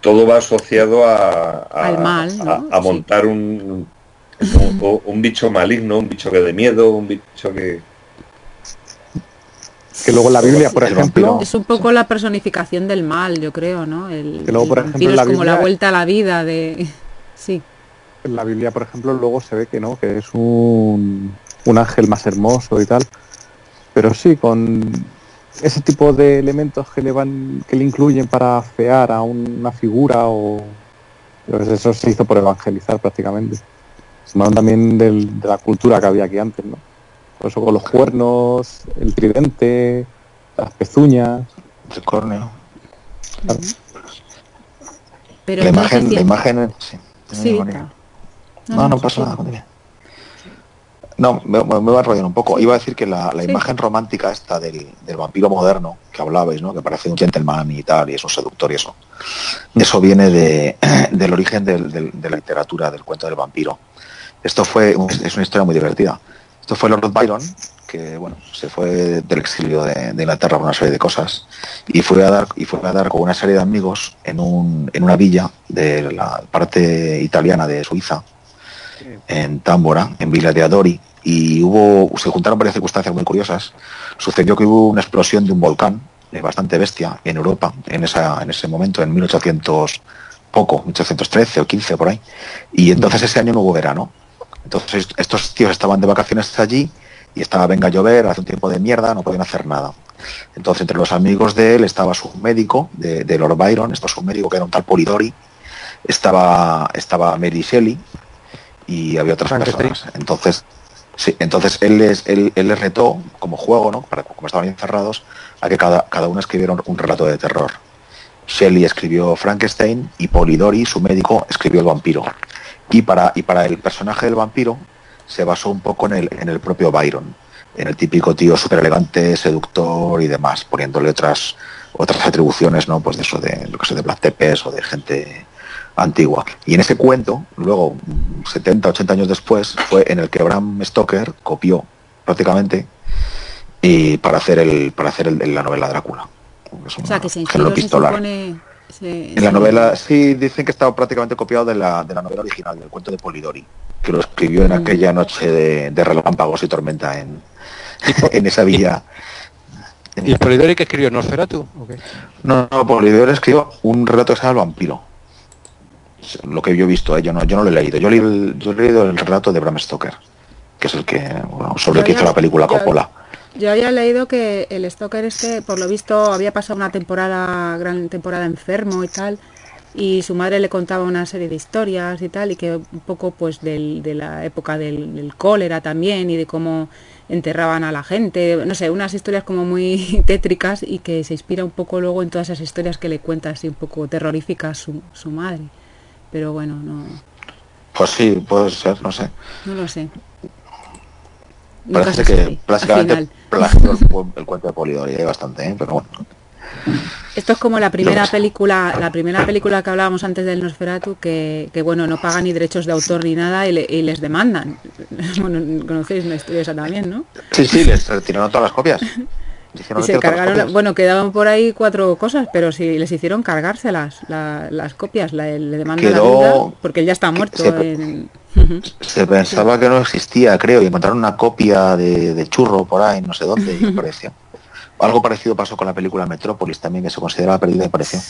todo va asociado a, a- Al mal, ¿no? a- a Sí. montar un, un, un bicho maligno, un bicho que de miedo, un bicho que... Que luego la Biblia, por ejemplo. Es un poco la personificación del mal, yo creo, ¿no? El, Que luego, el por ejemplo, vampiro en la es como la vuelta a la vida de... [LAUGHS] Sí. en la Biblia, por ejemplo, luego se ve que no, que es un, un ángel más hermoso y tal. Pero sí, con ese tipo de elementos que le van, que le incluyen para fear a una figura o pues eso se hizo por evangelizar prácticamente. También del- de la cultura que había aquí antes, ¿no? Por eso con los cuernos, el tridente, las pezuñas. El córneo. Pero La imagen, la imagen, sí. Sí, no, No, no no, pasa sí. nada. continúa. No, me, me- va a enrollar un poco. Iba a decir que la, la Sí. imagen romántica esta del, del vampiro moderno que hablabais, ¿no? Que parece un gentleman y tal, y es un seductor y eso. Eso viene de, [CLEARS THROAT] del origen del- del- de la literatura, del cuento del vampiro. Esto fue, un- es una historia muy divertida. Esto fue Lord Byron, que bueno, se fue del exilio de, de Inglaterra por una serie de cosas y fue a dar y fue a dar con una serie de amigos en, un, en una villa de la parte italiana de Suiza en Támbora, en Villa de Adori, y hubo, se juntaron varias circunstancias muy curiosas. Sucedió que hubo una explosión de un volcán eh, bastante bestia en Europa en, esa, en ese momento, en 1800 poco, 1813 o 15 por ahí, y entonces ese año no hubo verano. Entonces estos tíos estaban de vacaciones allí y estaba venga a llover, hace un tiempo de mierda, no podían hacer nada. Entonces entre los amigos de él estaba su médico, de, de Lord Byron, esto es un médico que era un tal Polidori, estaba, estaba Mary Shelley y había otras personas. Entonces, sí, entonces él les, él, él les retó como juego, ¿no? Para, como estaban encerrados, a que cada, cada uno escribiera un relato de terror. Shelley escribió Frankenstein y Polidori, su médico, escribió el vampiro. Y para, y para el personaje del vampiro se basó un poco en el, en el propio Byron, en el típico tío súper elegante, seductor y demás, poniéndole otras otras atribuciones, ¿no? Pues de eso de lo que sé, de Black Tepes o de gente antigua. Y en ese cuento, luego, 70, 80 años después, fue en el que Bram Stoker copió prácticamente y para hacer el para hacer el- la novela Drácula. Es O sea, que se inspiró, se supone... En la novela, sí, dicen que estaba prácticamente copiado de la, de la novela original, del cuento de Polidori, que lo escribió en Mm. aquella noche de, de relámpagos y tormenta en, [LAUGHS] en esa villa. ¿Y el Polidori que escribió Nosferatu? ¿o qué? No, no, Polidori escribió un relato que se llama El vampiro. Lo que yo he visto, ¿eh? yo, no, yo no lo he leído. Yo, leí el- yo he leído el relato de Bram Stoker, que es el que, bueno, sobre el que hizo la película yo- Coppola. Yo había leído que el Stoker este, por lo visto, había pasado una temporada, gran temporada enfermo y tal, y su madre le contaba una serie de historias y tal, y que un poco pues del- de la época del, del cólera también, y de cómo enterraban a la gente, no sé, unas historias como muy [LAUGHS] tétricas y que se inspira un poco luego en todas esas historias que le cuenta así un poco terroríficas su, su madre. Pero bueno, no, Pues sí, puede ser, no sé. no lo sé. Nunca Parece que plagió el, [LAUGHS] cu- el cuento de Polidori, hay bastante, ¿eh? pero bueno. Esto es como la primera película, la primera película que hablábamos antes del Nosferatu, que, que bueno, no pagan ni derechos de autor ni nada y, le- y les demandan. [LAUGHS] Bueno, conocéis una historia esa también, ¿no? Sí, sí, les retiraron todas las copias. [LAUGHS] Y se las cargaron, bueno, quedaban por ahí cuatro cosas, pero si les hicieron cargárselas, la- las copias, la- le demandan la viuda, porque él ya está muerto. se- en- Ujú. Se pensaba que no existía, creo, y encontraron una copia de, de churro por ahí, no sé dónde, y apareció. Algo parecido pasó con la película Metrópolis también, que se consideraba perdida y apareció.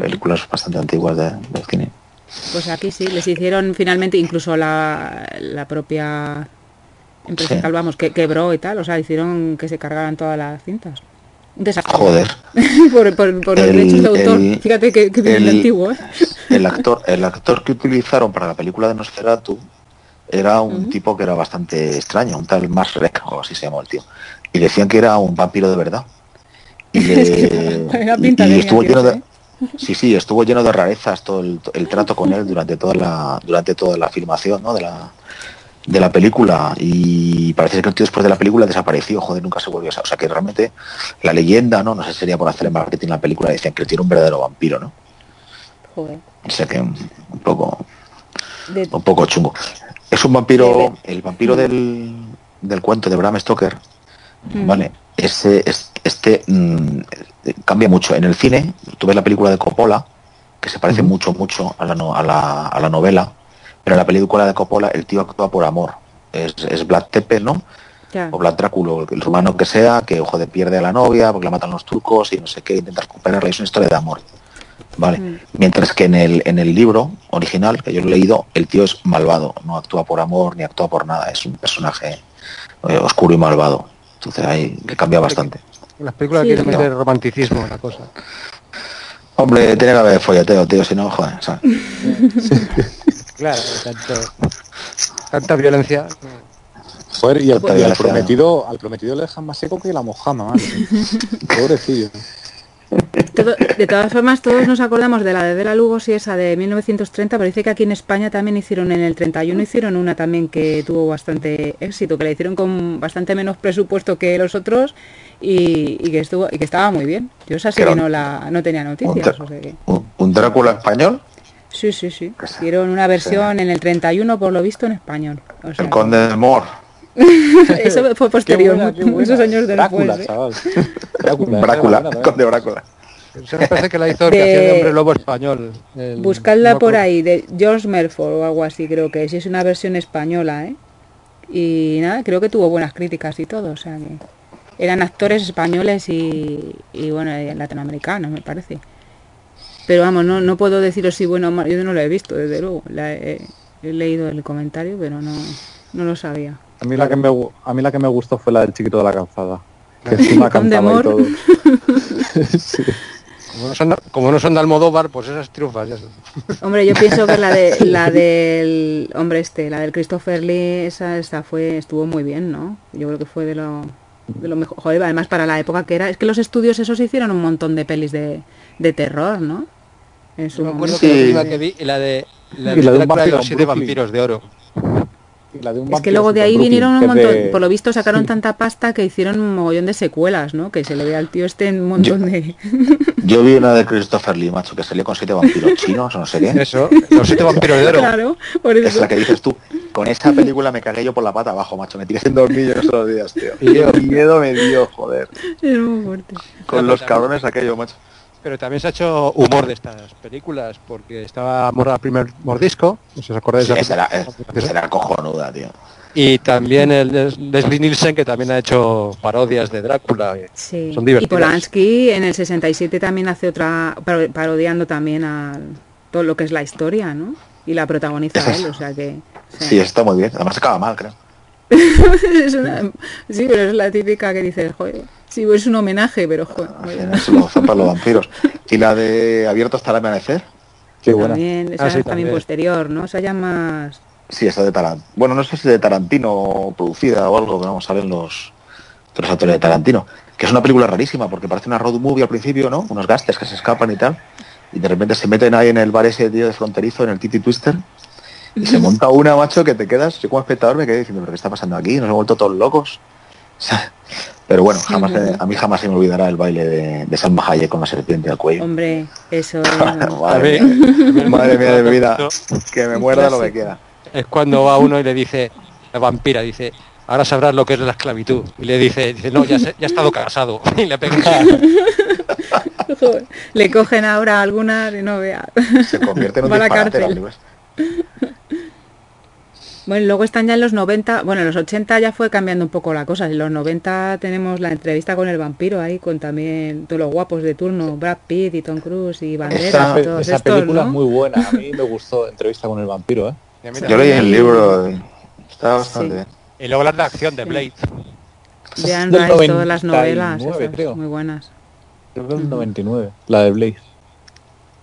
Películas bastante antiguas de, del cine. Pues aquí sí, les hicieron finalmente incluso la, la propia empresa Sí. vamos, que quebró y tal, o sea, hicieron que se cargaran todas las cintas. Un desastre. Joder. [LAUGHS] por, por, por los El- derechos de autor. el- Fíjate que, que el- antiguo, ¿eh? [LAUGHS] El actor, el actor que utilizaron para la película de Nosferatu era un tipo que era bastante extraño, un tal Max Reck, o así se llamó el tío. Y decían que era un vampiro de verdad. Y, [LAUGHS] le- estuvo lleno de sí sí estuvo lleno de rarezas todo el, el trato con él durante toda la durante toda la filmación ¿no? de la de la película y parece que el tío después de la película desapareció joder nunca se volvió o sea que realmente la leyenda no no sé si sería por hacer el marketing la película decían que era un verdadero vampiro no Joder. O sea que un poco, De- un poco chungo. Es un vampiro, el vampiro del, del cuento de Bram Stoker, Mm. ¿vale? Ese, es- este mm, cambia mucho. En el cine, tú ves la película de Coppola, que se parece mucho, mucho a la, a, la, a la novela, pero en la película de Coppola el tío actúa por amor. Es, es Vlad Tepe, ¿no? O Vlad Drácula, o el rumano que sea, que ojo de pierde a la novia porque la matan los turcos y no sé qué, intenta recuperarla, es una historia de amor. Vale. Mm. Mientras que en el, en el libro original, que yo lo he leído, el tío es malvado, no actúa por amor ni actúa por nada, es un personaje eh, oscuro y malvado. Entonces ahí cambia bastante. En las películas Sí. quieren meter romanticismo en la cosa. Hombre, tiene que haber folleteo, tío, si no, joder, ¿sabes? [LAUGHS] [LAUGHS] Claro, tanto, tanta violencia. Joder, y, al, Pues y al prometido, al prometido le dejan más seco que la mojama. [LAUGHS] Pobrecillo. Todo- de todas formas, todos nos acordamos de la de Bela Lugos y esa de 1930, pero dice que aquí en España también hicieron en el 31, hicieron una también que tuvo bastante éxito, que la hicieron con bastante menos presupuesto que los otros y, y que estuvo y que estaba muy bien. Yo esa sí que no la no tenía noticias. Drá- o sea que- un- un Drácula español, sí, sí, sí. Hicieron una versión en el 31 por lo visto en español. O sea el conde del Mor, [LAUGHS] eso fue Qué posterior, buena, qué muchos buena. años después. Drácula, ¿eh? chaval. [LAUGHS] Brácula, buena, conde Brácula. Eso me parece que la hizo el que De- de hombre lobo español. el- Buscadla no por ahí, de George Melford o algo así, creo que es. Y es una versión española, ¿eh? Y nada, creo que tuvo buenas críticas y todo, o sea que eran actores españoles y, y bueno, eh, latinoamericanos, me parece. Pero vamos, no, no puedo deciros si bueno o malo, yo no lo he visto, desde luego. La he, he leído el comentario, pero no, no lo sabía. A mí, la que me, a mí la que me gustó fue la del chiquito de la calzada. Que encima [LAUGHS] Con cantaba y Demor. todo. [LAUGHS] Sí. Como no, son, como no son de Almodóvar, pues esas triunfas. ya son. Hombre, yo pienso que la de [LAUGHS] la del hombre este, la del Christopher Lee, esa, esa fue, estuvo muy bien, ¿no? Yo creo que fue de lo, de lo mejor. Joder, además para la época que era, es que los estudios esos hicieron un montón de pelis de, de terror, ¿no? En su Yo me acuerdo momento. que la Sí. última que vi, la de la, Y la de vampiro los siete vampiros de oro. Y la de un Es que luego de ahí Brooklyn, vinieron un montón, de- por lo visto sacaron tanta pasta que hicieron un mogollón de secuelas, ¿no? Que se le ve al tío este un montón de... Yo vi una de Christopher Lee, macho, que salió con siete vampiros chinos o no sé qué. Eso, los siete vampiros de oro. claro, por Es la que dices tú. Con esa película me cagué yo por la pata abajo, macho. Me tiré en dormir esos dos días, tío. Qué miedo me dio, joder. Es muy fuerte. Con los cabrones aquello, macho. Pero también se ha hecho humor de estas películas, porque estaba Morra el primer mordisco, no sé si os acordáis Sí, de esa, era, esa esa era cojonuda, tío. Y también el de Leslie Nielsen, que también ha hecho parodias de Drácula. Sí. Son y divertidas. Polanski en el 67 también hace otra, paro- parodiando también a todo lo que es la historia, ¿no? Y la protagoniza es- él, o sea que... o sea, Sí, está muy bien. Además acaba mal, creo. [LAUGHS] es una- sí, pero es la típica que dices, joder, sí, es un homenaje, pero joder, se lo zampan los vampiros. [LAUGHS] Y la de Abierto hasta el amanecer. Qué buena. también, esa Ah, es también también. posterior, ¿no? O sea, ya más... Sí, esa de Tarantino. Bueno, no sé si de Tarantino producida o algo, pero vamos a ver los, de los actores de Tarantino. Que es una película rarísima porque parece una road movie al principio, ¿no? Unos gastes que se escapan y tal. Y de repente se meten ahí en el bar ese tío de fronterizo, en el Titi Twister. Y se [LAUGHS] monta una, macho, que te quedas. Yo como espectador me quedé diciendo, ¿pero qué está pasando aquí? Nos hemos vuelto todos locos. Pero bueno, jamás, a mí jamás se me olvidará el baile de, de Salma Hayek con la serpiente al cuello. Hombre, eso... [LAUGHS] Madre, mía, madre mía de mi vida, que me muerda lo que quiera. Es cuando va uno y le dice, la vampira dice, ahora sabrás lo que es la esclavitud. Y le dice, dice no, ya, se- ya he estado casado. [LAUGHS] Y le pega [LAUGHS] le cogen ahora algunas y no vea. Se convierte en un a la cárcel. Bueno, luego están ya en los 90, bueno, en los 80 ya fue cambiando un poco la cosa. En los 90 tenemos la entrevista con el vampiro ahí, con también todos los guapos de turno, Brad Pitt y Tom Cruise y Banderas Esa- y todos Esa estos, película ¿no? es muy buena. A mí me gustó Entrevista con el vampiro, ¿eh? Yo leí el libro, y está bastante Sí. bien. Y luego las de acción de Blade. Del Rice, todas las 99, novelas, esas, creo. muy buenas. Creo que es el 99. La de Blaze.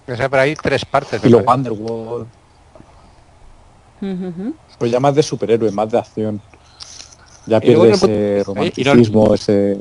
O sea, por ahí tres partes. Y parece. Underworld. Pues ya más de superhéroe, más de acción. Ya pierde ese y no- romanticismo, ese...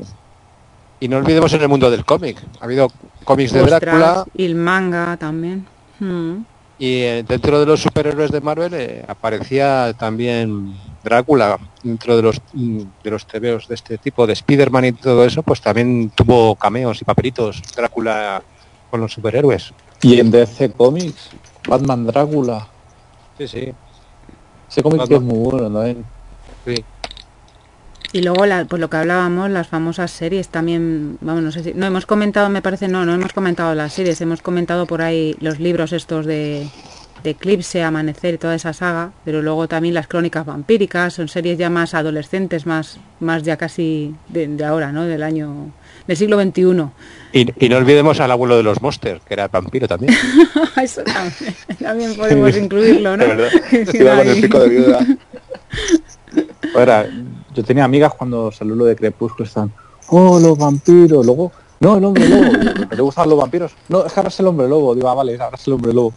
Y no olvidemos en el mundo del cómic. Ha habido cómics de Ostras, Drácula y el manga también. Mm. y eh, dentro de los superhéroes de Marvel eh, aparecía también Drácula. Dentro de los mm, de los TVOs de este tipo, de Spider-Man y todo eso, pues también tuvo cameos y papelitos Drácula con los superhéroes. Y en DC Comics, Batman Drácula. Sí, sí. Ese cómic que es muy bueno también. sí. Y luego, la, pues lo que hablábamos, las famosas series también, vamos, no sé si, no hemos comentado, me parece, no, no hemos comentado las series, hemos comentado por ahí los libros estos de, de Eclipse, Amanecer y toda esa saga, pero luego también las crónicas vampíricas, son series ya más adolescentes, más, más ya casi de, de ahora, ¿no? Del año, del siglo XXI. Y, y no olvidemos al abuelo de los monsters, que era vampiro también. [LAUGHS] Eso también, también podemos [LAUGHS] incluirlo, ¿no? Verdad. [LAUGHS] Iba con el pico de viuda. Ahora, yo tenía amigas cuando salió lo de Crepúsculo, están, oh, los vampiros, luego, no, el hombre lobo, ¿te gustan los vampiros? No, es que ahora es el hombre lobo, digo, ah, vale, ahora es el hombre lobo.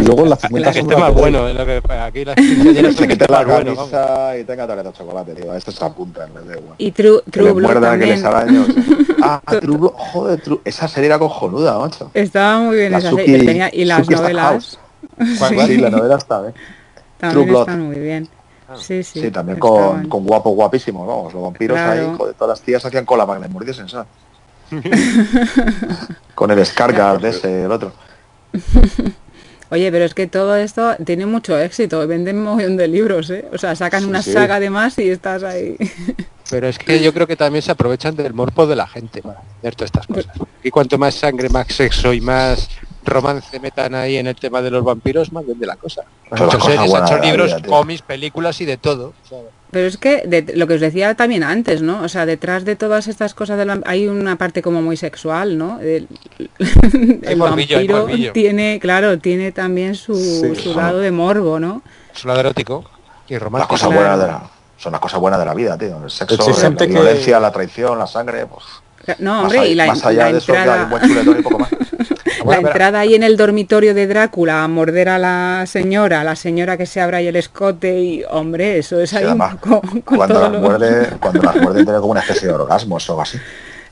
Y luego las 50 La más bueno, lo que aquí las quinceañeras Se que quite esté la bueno. y tenga tarjeta de chocolate, tío. Esto se apunta en vez de igual. Y True, True muerdan, que les. [LAUGHS] Ah, True Blood, joder, True- esa serie era cojonuda, macho. Estaba muy bien La esa Suki- serie. Tenía- y las Suki novelas Stackhouse. [LAUGHS] Sí, la novela está bien. también Blood. están muy bien. Sí, sí. Sí, también con, con guapos guapísimos, vamos, los vampiros Claro. ahí, joder, todas las tías hacían cola para que les mordiesen, ¿sabes? [LAUGHS] con el Scargard de ese, el otro. Oye, pero es que todo esto tiene mucho éxito. Venden un montón de libros, ¿eh? O sea, sacan Sí, una sí. saga de más y estás ahí. Pero es que yo creo que también se aprovechan del morbo de la gente para hacer todas estas cosas. Y cuanto más sangre, más sexo y más romance metan ahí en el tema de los vampiros, más vende la cosa. Han hecho series, han hecho la libros, vida, cómics, películas y de todo. ¿sabes? Pero es que de- lo que os decía también antes, ¿no? O sea, detrás de todas estas cosas hay una parte como muy sexual, ¿no? El, [LAUGHS] el morbillo, hay vampiro morbillo. tiene, claro, tiene también su, Sí, su lado de morbo, ¿no? Es un lado erótico y romántico. cosas claro. buenas de la, son las cosas buenas de la vida, tío. El sexo, la gente que- violencia, la traición, la sangre, pues. No, hombre, y la, más allá la de eso, entrada, un buen y poco más. [LAUGHS] la entrada ahí en el dormitorio de Drácula a morder a la señora, la señora que se abra ahí el escote y, hombre, eso es Sí, ahí un poco con cuando las lo- muerde, cuando las muerde tiene como una especie de orgasmos o algo así.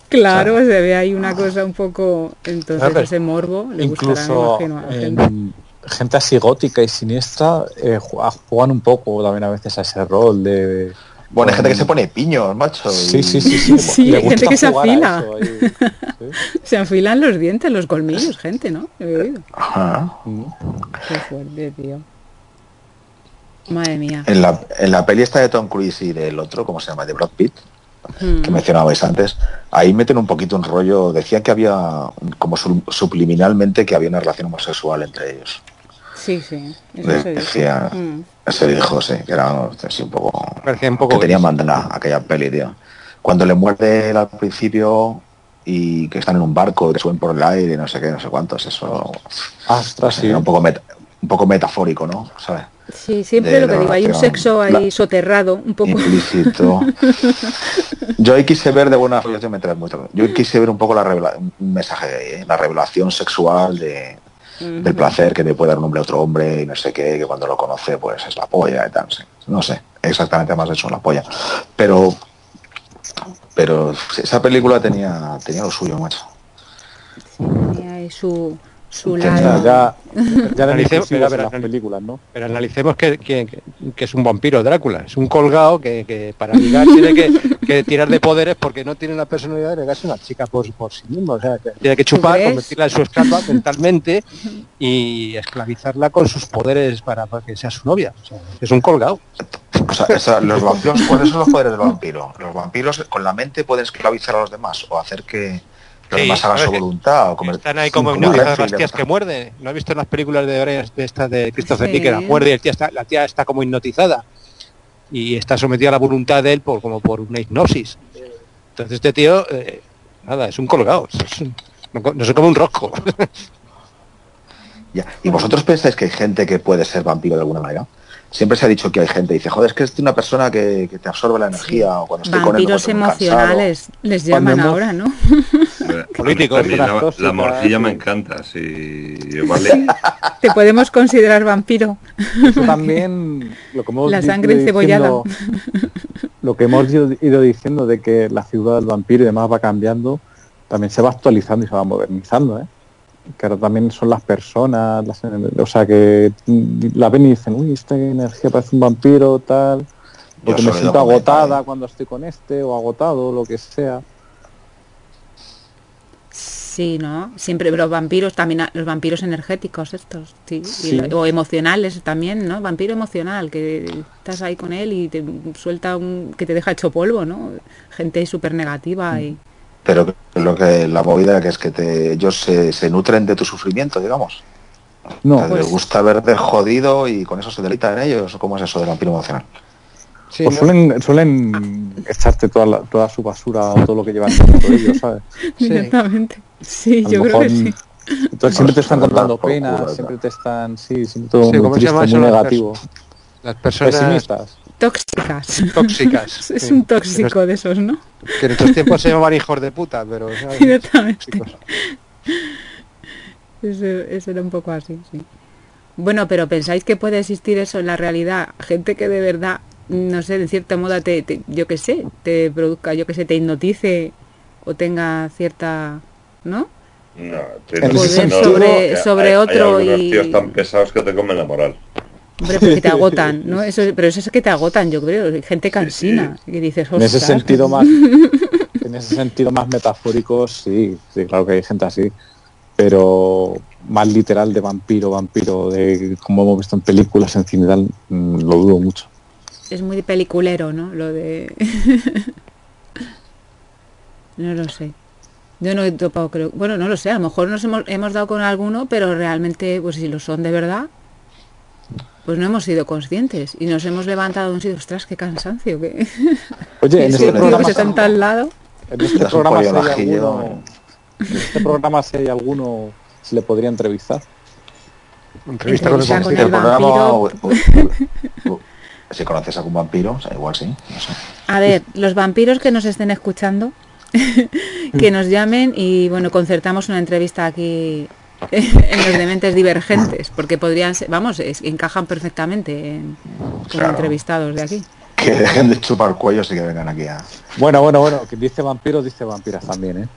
Claro, se ve ahí una cosa un poco, entonces A ver, ese morbo le gustará, me Incluso imagino, a la en gente. así gótica y siniestra eh, ju- juegan un poco también a veces a ese rol de... Bueno, hay gente que se pone piños, macho. y- Sí, sí, sí, [LAUGHS] sí. Sí, le hay gente que se afila. eso ahí. [LAUGHS] Sí. Se afilan los dientes, los colmillos, gente, ¿no? He oído. Ajá. Qué fuerte, tío. Madre mía. En la, en la peli esta de Tom Cruise y del otro, ¿cómo se llama? De Brad Pitt, Mm. que mencionabais antes, ahí meten un poquito un rollo, decían que había como su- subliminalmente que había una relación homosexual entre ellos. Sí, sí. Eso De- se decía, Mm. se dijo, sí, que era así un poco... Parecía un poco que tenía gris. mandana aquella peli, tío. Cuando le muerde él al principio y que están en un barco, que suben por el aire, no sé qué, no sé cuántos, eso... Ostras, sí. Era un poco, meta- un poco metafórico, ¿no? ¿Sabes? Sí, siempre de lo que digo, hay un relación. sexo ahí La- soterrado, un poco. implícito. [LAUGHS] Yo ahí quise ver de buena yo te meteré mucho. Yo quise ver un poco la revela- un mensaje de la revelación sexual de, del placer que le puede dar un hombre a otro hombre y no sé qué, que cuando lo conoce pues es la polla y tal. sí. No sé exactamente más eso, la polla. Pero pero esa película tenía tenía lo suyo, macho. Tenía ahí su, su lado. ya, [LAUGHS] Analicemos- pero, en pero, las anal- películas, ¿no? Pero analicemos que, que- que es un vampiro Drácula, es un colgado que, que para ligar tiene que, que tirar de poderes porque no tiene la personalidad de negarse a una chica por, por sí mismo. O sea, tiene que chupar, convertirla en su esclava [LAUGHS] mentalmente y esclavizarla con sus poderes para, para que sea su novia. O sea, es un colgado. O sea, esa- los vampiros, ¿cuáles son los poderes del vampiro? Los vampiros con la mente pueden esclavizar a los demás o hacer que los Sí, hagan ver, su que [LAUGHS] voluntad. O comer- Están ahí como hipnotizadas las tías que muerden. ¿No has visto en las películas de de esta de Christopher Sí. Que la muerde y el tía está, la tía está como hipnotizada y está sometida a la voluntad de él por como por una hipnosis. Entonces este tío, eh, nada, es un colgado. es un- no, no sé como un rosco. [LAUGHS] Ya. ¿Y vosotros pensáis que hay gente que puede ser vampiro de alguna manera? Siempre se ha dicho que hay gente, dice, joder, es que es una persona que, que te absorbe la energía o cuando estoy con él Vampiros encuentro muy cansado". emocionales les llaman ahora, ¿no? [LAUGHS] La, morcilla me encanta, sí. Vale. Te podemos considerar vampiro. Eso también lo que hemos La di- sangre ido encebollada. diciendo- lo que hemos ido diciendo de que la ciudad del vampiro y demás va cambiando también se va actualizando y se va modernizando ¿eh? Que ahora también son las personas las- o sea que la ven y dicen uy esta energía parece un vampiro tal porque me siento agotada ¿eh? cuando estoy con este o agotado lo que sea Sí, ¿no? Siempre los vampiros también, los vampiros energéticos estos, sí, y Sí. lo- o emocionales también, ¿no? Vampiro emocional, que estás ahí con él y te suelta un que te deja hecho polvo, ¿no? Gente súper negativa y Pero lo que la movida que es que te, ellos se, se nutren de tu sufrimiento, digamos. No, O sea, pues- les gusta verte jodido y con eso se delitan en ellos. ¿O ¿Cómo es eso del vampiro emocional? Sí, pues suelen, suelen echarte toda, la- toda su basura o todo lo que llevan dentro de ellos, ¿sabes? Sí. directamente. Sí, yo creo que sí. Entonces siempre te están contando penas, siempre te están, sí, siempre todo Sí, muy ¿cómo se triste, muy negativo. Las personas Pesimistas. Tóxicas. tóxicas. [LAUGHS] es sí. un tóxico de esos, ¿no? Que en estos tiempos se [LAUGHS] llamaban hijos de puta, pero... ¿sabes? [LAUGHS] Directamente. Eso, eso era un poco así, sí. Bueno, pero ¿pensáis que puede existir eso en la realidad? Gente que de verdad, no sé, de cierta modo, te, te- yo qué sé, te produzca, yo qué sé, te hipnotice o tenga cierta, ¿no? No, En tienes- ese no, sobre- hay- sobre hay otro algunos y- tíos tan pesados que te comen la moral. Hombre, porque te agotan, [LAUGHS] ¿no? Eso, pero eso es que te agotan, yo creo, gente cansina, que dices, En ese "Ostras, sentido más, [LAUGHS] en ese sentido más metafórico, sí, sí, claro que hay gente así, pero más literal de vampiro, vampiro, de como hemos visto en películas, en tal, mm, lo dudo mucho. es muy peliculero, ¿no? Lo de... [LAUGHS] no lo sé. Yo no he topado, creo. Bueno, no lo sé, a lo mejor nos hemos, hemos dado con alguno, pero realmente, pues si lo son de verdad, pues no hemos sido conscientes. Y nos hemos levantado un sitio, ostras, qué cansancio, que [LAUGHS] Oye, en este programa, que lado. en este programa, si hay alguno, en este programa si hay alguno, se le podría entrevistar. Entrevista con el Entrevista con vampiro. el programa, vampiro. o- o- o- si conoces a algún vampiro, o sea, igual sí. No sé. A ver, los vampiros que nos estén escuchando, [LAUGHS] que nos llamen y bueno, concertamos una entrevista aquí [LAUGHS] en los dementes divergentes, porque podrían ser, vamos, es- encajan perfectamente en, Claro. entrevistados de aquí. Que dejen de chupar cuellos y que vengan aquí a... Bueno, bueno, bueno, que dice vampiros, dice vampiras también, ¿eh?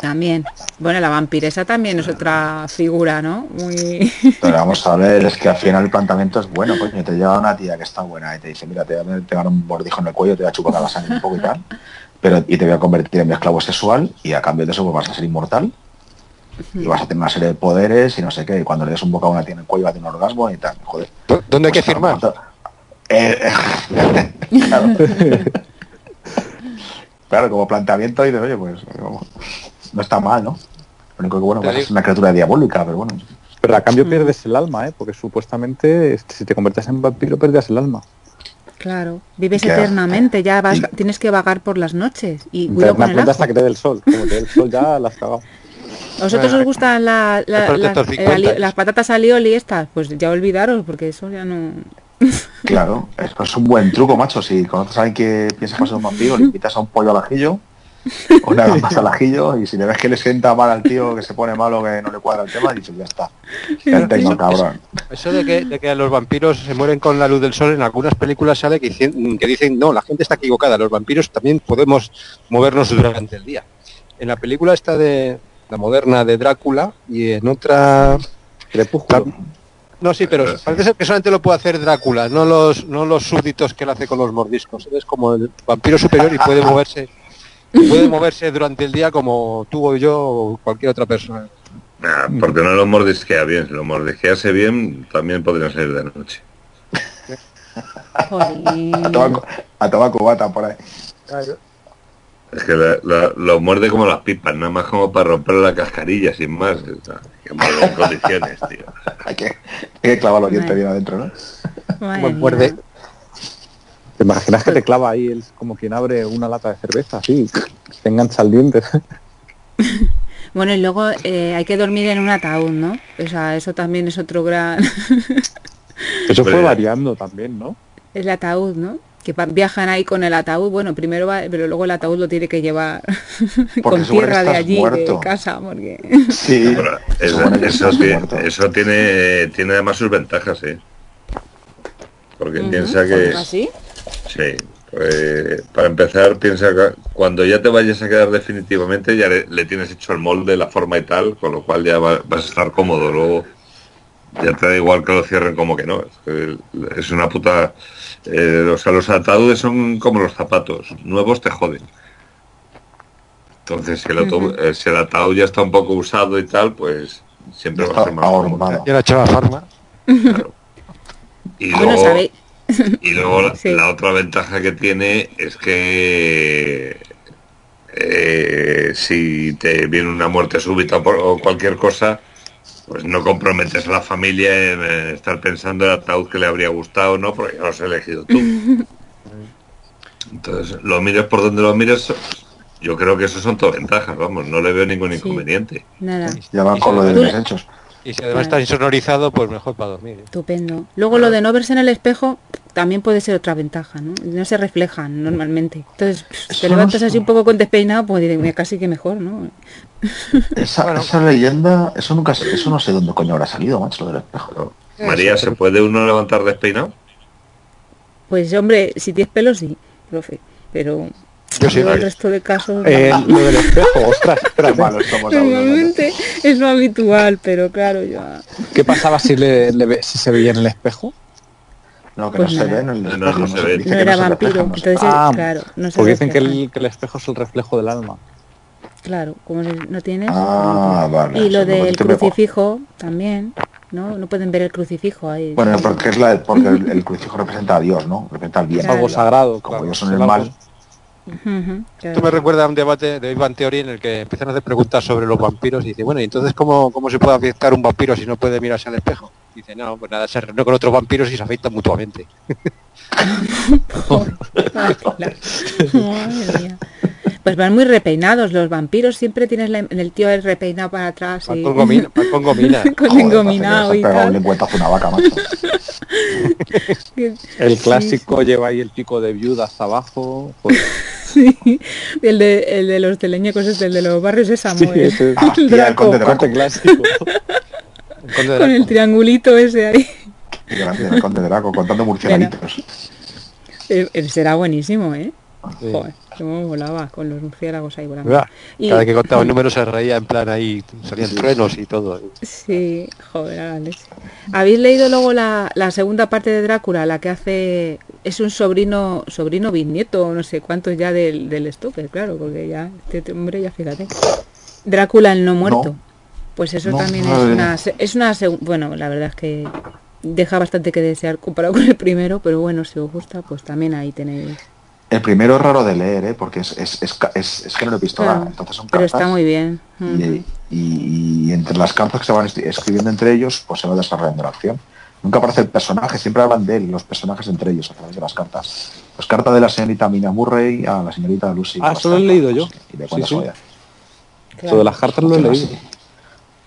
También. Bueno, la vampiresa también es otra figura, ¿no? Muy... [LAUGHS] Pero vamos a ver, es que al final el planteamiento es bueno, coño, te llega una tía que está buena y te dice, mira, te voy a pegar un bordijo en el cuello, te voy a chupar la sangre un poco y tal, pero y te voy a convertir en mi esclavo sexual y a cambio de eso pues, vas a ser inmortal y vas a tener una serie de poderes y no sé qué, y cuando le des un bocado a una tía en el cuello va a tener un orgasmo y tal, joder. ¿Dó- ¿Dónde hay que Pues, firmar? Eh, eh, [LAUGHS] claro. Claro, como planteamiento y de oye, pues vamos, no está mal, ¿no? Lo único que bueno, pues, es una criatura diabólica, pero bueno. Pero a cambio pierdes el alma, ¿eh? Porque supuestamente este, si te conviertes en vampiro pierdes el alma. Claro, vives Ya. eternamente, ya vas, Y- tienes que vagar por las noches y cuidado con el Eternamente ajo. hasta que te dé el sol. Como te dé el sol ya la has cagado. [LAUGHS] ¿A vosotros os gustan la- la- de las, estos el 50 ali- años. las patatas alioli estas? Pues ya olvidaros, porque eso ya no... [LAUGHS] Claro, eso es un buen truco, macho. Si conoces a alguien que piensa pasar un vampiro, le invitas a un pollo al ajillo, o una gambas al ajillo, y si le ves que le sienta mal al tío, que se pone malo, que no le cuadra el tema, dices, ya está. Ya tengo, cabrón. Eso de que, de que los vampiros se mueren con la luz del sol, en algunas películas sale que dicen, que dicen, no, la gente está equivocada, los vampiros también podemos movernos durante el día. En la película esta de la moderna de Drácula y en otra... Crepúsculo. No, sí, pero parece ser que solamente lo puede hacer Drácula, no los, no los súbditos que él hace con los mordiscos. Él es como el vampiro superior y puede moverse puede moverse durante el día como tú o yo o cualquier otra persona. Nah, porque no lo mordisquea bien. Si lo mordisquease bien, también podría ser de noche. A tomar, a tomar cubata por ahí. Es que la- la- lo muerde como las pipas, nada más como para romper la cascarilla, sin más. O sea, que muerde en condiciones, [LAUGHS] tío. Hay que, hay que clavar los dientes bien adentro, ¿no? Madre muerde. ¿Te imaginas que te clava ahí el, como quien abre una lata de cerveza? Así, te engancha el diente. [LAUGHS] Bueno, y luego eh, hay que dormir en un ataúd, ¿no? O sea, eso también es otro gran... Eso fue Pero- variando también, ¿no? el ataúd, ¿no? Que viajan ahí con el ataúd, bueno, primero va, pero luego el ataúd lo tiene que llevar con tierra de allí, de muerto. casa, porque... Sí, Bueno, eso, tiene, eso tiene, tiene además sus ventajas, ¿eh? Porque piensa que... ¿Así? Sí. pues, para empezar, piensa que cuando ya te vayas a quedar definitivamente, ya le, le tienes hecho el molde, la forma y tal, con lo cual ya va- vas a estar cómodo. Luego ya te da igual que lo cierren como que no. Es, una puta... eh, o sea, los ataúdes son como los zapatos. Nuevos te joden. Entonces, si el, auto- eh, si el ataúd ya está un poco usado y tal, pues siempre va a ser más cómodo. ahormado. Yo la echaba farma. Y Bueno, luego, y luego la, Sí. la otra ventaja que tiene es que eh, si te viene una muerte súbita por- o cualquier cosa, pues no comprometes a la familia en eh, estar pensando el ataúd que le habría gustado, ¿no? Porque ya lo has elegido tú. [LAUGHS] Entonces, lo mires por donde lo mires, yo creo que eso son todas ventajas, vamos, no le veo ningún Sí. inconveniente. Nada, Ya van con lo de Tú- desechos. Y si además está insonorizado, pues mejor para dormir. ¿eh? estupendo. Luego lo de no verse en el espejo también puede ser otra ventaja, ¿no? No se reflejan normalmente. Entonces, Eso te no levantas así un poco con despeinado, pues diré, "Mira, casi que mejor, ¿no? [LAUGHS] Esa, esa leyenda, eso nunca sé- eso no sé dónde coño habrá salido, macho, lo del espejo. María, ¿se puede uno levantar despeinado? Pues hombre, si tienes pelo sí, profe, pero Yo sí. el resto de casos Eh, lo del espejo, ostras, [LAUGHS] hablando. normalmente es lo habitual, pero claro, ya ¿Qué pasaba si, le, le ve- si se veía en el espejo? No, que Pues no se ve en el No, espejo. no se se ve. dice no que era vampiro, refleja, entonces Ah, claro, no se Porque dicen que el, que el espejo es el reflejo del alma. Claro, como no tienes. Ah, vale. y lo del crucifijo también, ¿no? No pueden ver el crucifijo ahí. Bueno, porque es la, porque el, el crucifijo representa a Dios, ¿no? Representa al bien. Claro. Algo sagrado, Como claro. ellos son Es el algo- claro. Esto me recuerda a un debate de Ivan Theory en el que empiezan a hacer preguntas sobre los vampiros y dice, bueno, ¿y entonces cómo, cómo se puede afectar un vampiro si no puede mirarse al espejo? Dice, no, pues nada, se reúne con otros vampiros y se afectan mutuamente. [LAUGHS] [LAUGHS] Madre mía. [LAUGHS] Pues van muy repeinados los vampiros, siempre tienes la- el tío el repeinado para atrás y con gomina. con gomina. [LAUGHS] con Joder, engominado parece y un tal. una vaca, macho. [LAUGHS] El clásico lleva ahí el pico de viudas abajo. [LAUGHS] Sí, el de, el de los teleñecos es el de los barrios de sí, Samuel. ese es Ah, el tía, el Draco, conde Draco. corte clásico. El conde de con el Draco. triangulito ese ahí. Qué gracia, el conde Draco contando murciélaguitos. Eh, Será buenísimo, ¿eh? Sí. Joder, cómo volaba con los murciélagos ahí volando. Y- Cada vez que contaba un [LAUGHS] número se reía en plan ahí, salían truenos y todo. Sí, joder, leche. ¿Habéis leído luego la, la segunda parte de Drácula, la que hace... Es un sobrino, sobrino bisnieto, no sé cuántos ya del, del Stoker, claro, porque ya, este hombre ya fíjate. Drácula el no muerto. No. Pues eso No, también no es una, es una... Bueno, la verdad es que deja bastante que desear comparado [LAUGHS] con el primero, pero bueno, si os gusta, pues también ahí tenéis... El primero es raro de leer, ¿eh? Porque es, es, es, es, es género epistolar, Claro, entonces son pero cartas. está muy bien. Y, y- y entre las cartas que se van escribiendo entre ellos, pues se va desarrollando la acción. Nunca aparece el personaje, siempre hablan de él, los personajes entre ellos a través de las cartas. Pues carta de la señorita Mina Murray a la señorita Lucy. Ah, eso lo he leído yo. Y de Sí, cuántas sí. de las cartas lo he leído.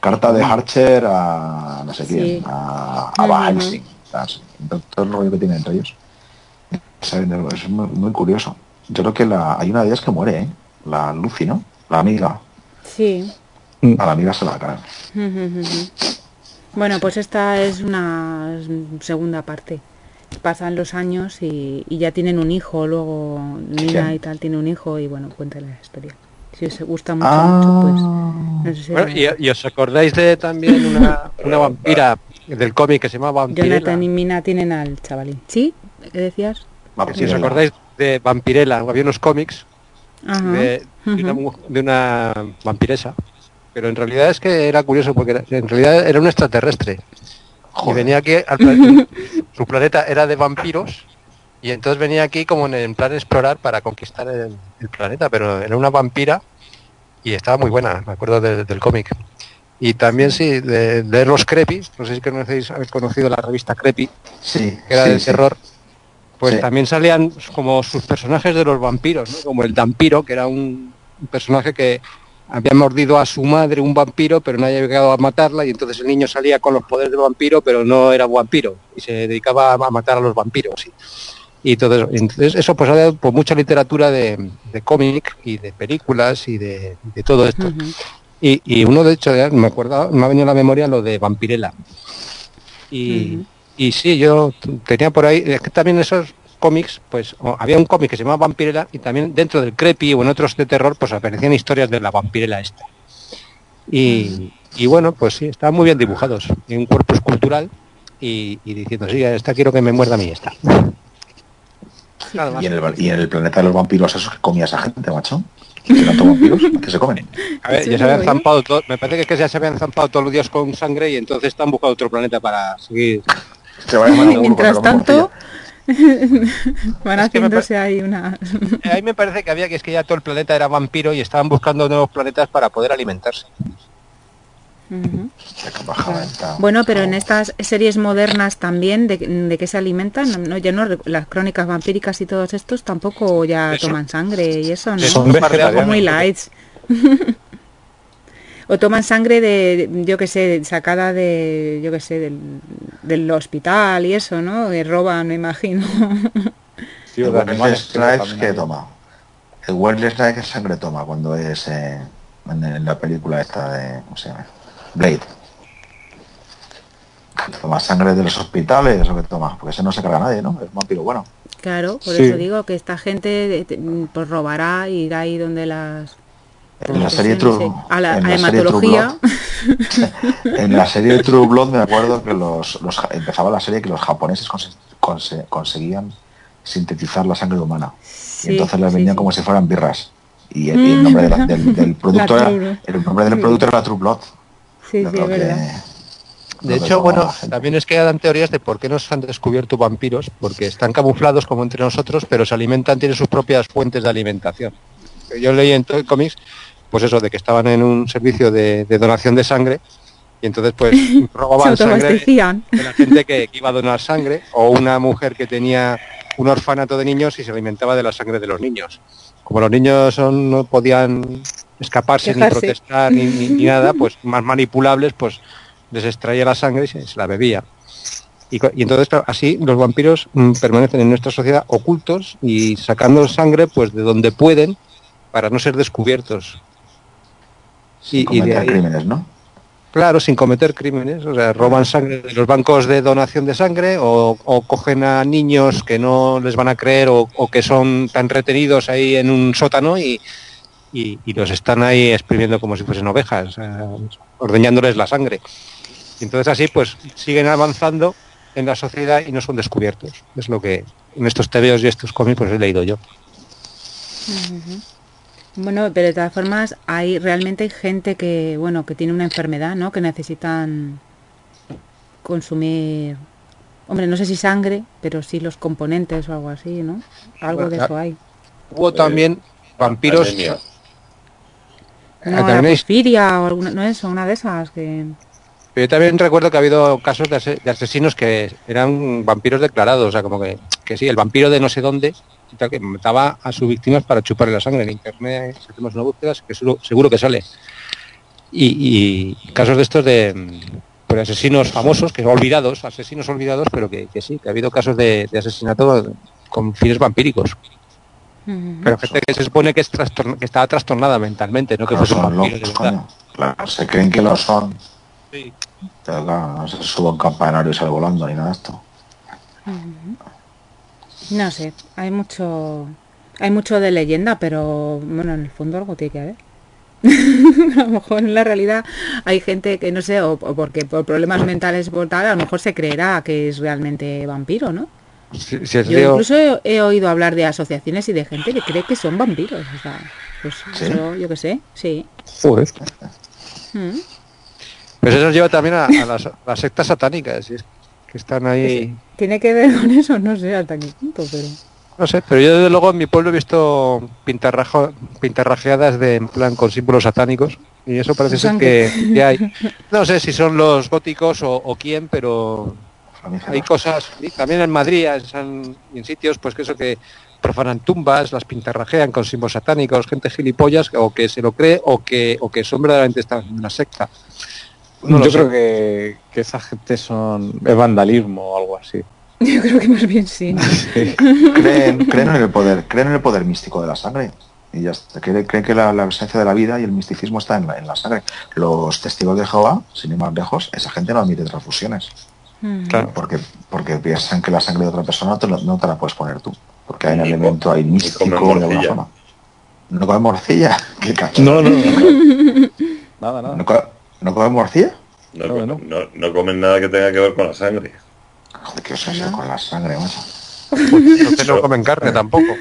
Carta de Archer a no sé quién, Sí. a, a Ujú. Van Helsing. ¿sabes? Todo el rollo que tienen entre ellos. ¿Saben? Es muy, muy curioso. Yo creo que la, hay una de ellas que muere, ¿eh? La Lucy, ¿no? La amiga. Sí. A la amiga se la cara. [LAUGHS] Bueno, pues esta es una segunda parte. Pasan los años y, y ya tienen un hijo, luego Nina ¿Quién? y tal tiene un hijo y bueno, cuenta la historia. Si os gusta mucho, Ah. mucho, pues no sé si Bueno, y, y os acordáis de también una, una vampira del cómic que se llama Vampirella. Jonathan y Mina tienen al chavalín. ¿Sí? ¿Qué decías? Si os acordáis de Vampirella, había unos cómics de, de una, de una vampiresa, pero en realidad es que era curioso porque era- en realidad era un extraterrestre. Y venía aquí al planeta, [LAUGHS] su planeta era de vampiros y entonces venía aquí como en, en plan explorar para conquistar el, el planeta, pero era una vampira y estaba muy buena, me acuerdo de- del cómic. Y también sí, de, de los Creepy, no sé si conocéis, habéis conocido la revista Creepy, Sí, que era sí, de sí. Pues Sí. también salían como sus personajes de los vampiros, ¿no? como el Dampiro, que era un, un personaje que había mordido a su madre un vampiro, pero no había llegado a matarla, y entonces el niño salía con los poderes de vampiro, pero no era vampiro, y se dedicaba a matar a los vampiros. Y, y todo eso. Entonces eso pues ha dado por mucha literatura de, de cómic y de películas y de, de todo esto. Y, y uno de hecho, me acuerdo, me ha venido a la memoria lo de Vampirella. Y. y sí, yo tenía por ahí, es que también esos cómics, pues había un cómic que se llamaba Vampirella y también dentro del Creepy o en otros de terror, pues aparecían historias de la vampirela esta. Y, y bueno, pues sí, estaban muy bien dibujados, y un cuerpo escultural y, y diciendo, sí, esta quiero que me muerda a mí esta. Nada más. Y en, el, y en el planeta de los vampiros esos que comía esa gente, macho. ¿Que se comen? A ver, ya se habían zampado todo- me parece que, es que ya se habían zampado todos los días con sangre y entonces están buscando otro planeta para seguir. Se [LAUGHS] mientras tanto, [LAUGHS] van Es haciéndose ahí una... Eh, Ahí me parece que había que es que ya todo el planeta era vampiro y estaban buscando nuevos planetas para poder alimentarse. Bueno, pero en estas series modernas también, ¿de, de qué se alimentan? No, yo no, las crónicas vampíricas y todos estos tampoco ya Eso. toman sangre y eso, ¿no? Son muy lights. [LAUGHS] o toman sangre de, yo que sé, sacada de, yo que sé, del, del hospital y eso, ¿no? Que roban, me imagino. [LAUGHS] Tío, el animales que toma. El Wesley Snipes que sangre toma cuando es eh, en, en la película esta de ¿cómo se llama? Blade. Toma sangre de los hospitales o que toma, porque ese no se carga a nadie, ¿no? Es un vampiro bueno. Claro, por Sí. eso digo que esta gente eh, te- pues robará y irá ahí donde las... En la serie True, a la, en a la serie True hematología. Blood, [LAUGHS] en la serie de True Blood me acuerdo que los, empezaba la serie que los japoneses conse- conseguían sintetizar la sangre humana. Sí, y entonces las sí, vendían sí. como si fueran birras. Y el, y el nombre de la- del, del [LAUGHS] producto La era, True. el nombre del producto era True Blood. Sí, Lo sí, que- es verdad. lo De hecho, bueno, también es que dan teorías de por qué no se han descubierto vampiros, porque están camuflados como entre nosotros, pero se alimentan, tienen sus propias fuentes de alimentación. Yo leí en todo el cómics, pues eso, de que estaban en un servicio de, de donación de sangre y entonces pues [LAUGHS] robaban sangre de la gente que, que iba a donar sangre o una mujer que tenía un orfanato de niños y se alimentaba de la sangre de los niños. Como los niños son- no podían escaparse ni protestar ni, ni- ni nada, pues más manipulables, pues les extraía la sangre y se, se la bebía. Y, entonces claro, así los vampiros mm, permanecen en nuestra sociedad ocultos y sacando sangre pues de donde pueden para no ser descubiertos. Sin y- cometer ahí- crímenes, ¿no? Claro, sin cometer crímenes, o sea, roban sangre de los bancos de donación de sangre o, o cogen a niños que no les van a creer o, o que son tan retenidos ahí en un sótano y, y- y los están ahí exprimiendo como si fuesen ovejas, eh, ordeñándoles la sangre. Y entonces así pues siguen avanzando en la sociedad y no son descubiertos. Es lo que en estos tebeos y estos cómics pues he leído yo. Bueno, pero de todas formas hay realmente hay gente que, bueno, que tiene una enfermedad, ¿no? Que necesitan consumir, hombre, no sé si sangre, pero sí los componentes o algo así, ¿no? Algo de eso hay. Hubo también vampiros... Anemia. No, Ah, la porfiria o alguna, no es una de esas que Pero yo también recuerdo que ha habido casos de asesinos que eran vampiros declarados, o sea, como que, que sí, el vampiro de no sé dónde, y tal, que mataba a sus víctimas para chuparle la sangre. En internet, si hacemos una búsqueda, que seguro, seguro que sale. Y, y casos de estos de, pues, asesinos famosos, que olvidados, asesinos olvidados, pero que, que sí, que ha habido casos de, de asesinato con fines vampíricos. Ujú. Pero gente que se supone que, es trastorn- que estaba trastornada mentalmente, no que No son locos, coño. Claro, se creen que lo son. Sí. Pero claro, no se sube un campanario y sale volando ni nada de esto. No sé, hay mucho hay mucho de leyenda, pero bueno, en el fondo algo tiene que haber. [LAUGHS] a lo mejor en la realidad hay gente que no sé, o, o porque por problemas mentales por tal, a lo mejor se creerá que es realmente vampiro, ¿no? Si- si el Yo incluso he, he oído hablar de asociaciones y de gente que cree que son vampiros. O sea, pues ¿Sí? eso, yo qué sé, sí. Joder. Mm. Pues eso nos lleva también a, a las, las sectas satánicas, y es que están ahí, Tiene que ver con eso, no sé hasta qué punto, pero... no sé, pero yo desde luego en mi pueblo he visto pintarrajo, pintarrajeadas de en plan con símbolos satánicos y eso parece ser que, que hay. No sé si son los góticos o, o quién, pero hay cosas, y también en Madrid, en, en sitios pues que eso que profanan tumbas, las pintarrajean con símbolos satánicos, gente gilipollas o que se lo cree o que, o que son verdaderamente están en una secta. No Yo sé. creo que, que esa gente son es vandalismo o algo así. [LAUGHS] Yo creo que más bien sí. ¿no? [LAUGHS] creen, creen en el poder, creen en el poder místico de la sangre. Y ya está. Creen, creen que la, la esencia de la vida y el misticismo está en la, en la sangre. Los testigos de Jehová, sin ir más lejos, esa gente no admite transfusiones. Mm. Claro. Porque, porque piensan que la sangre de otra persona te lo- no te la puedes poner tú. Porque hay un elemento ahí místico comen de alguna forma. ¿No come morcilla? [LAUGHS] ¿Qué? No, no, no. nada, ¿No, nada. co- ¿No come morcilla? No, No, no. no- no comen nada que tenga que ver con la sangre. Joder, qué con la sangre, macho. Ustedes no comen carne tampoco.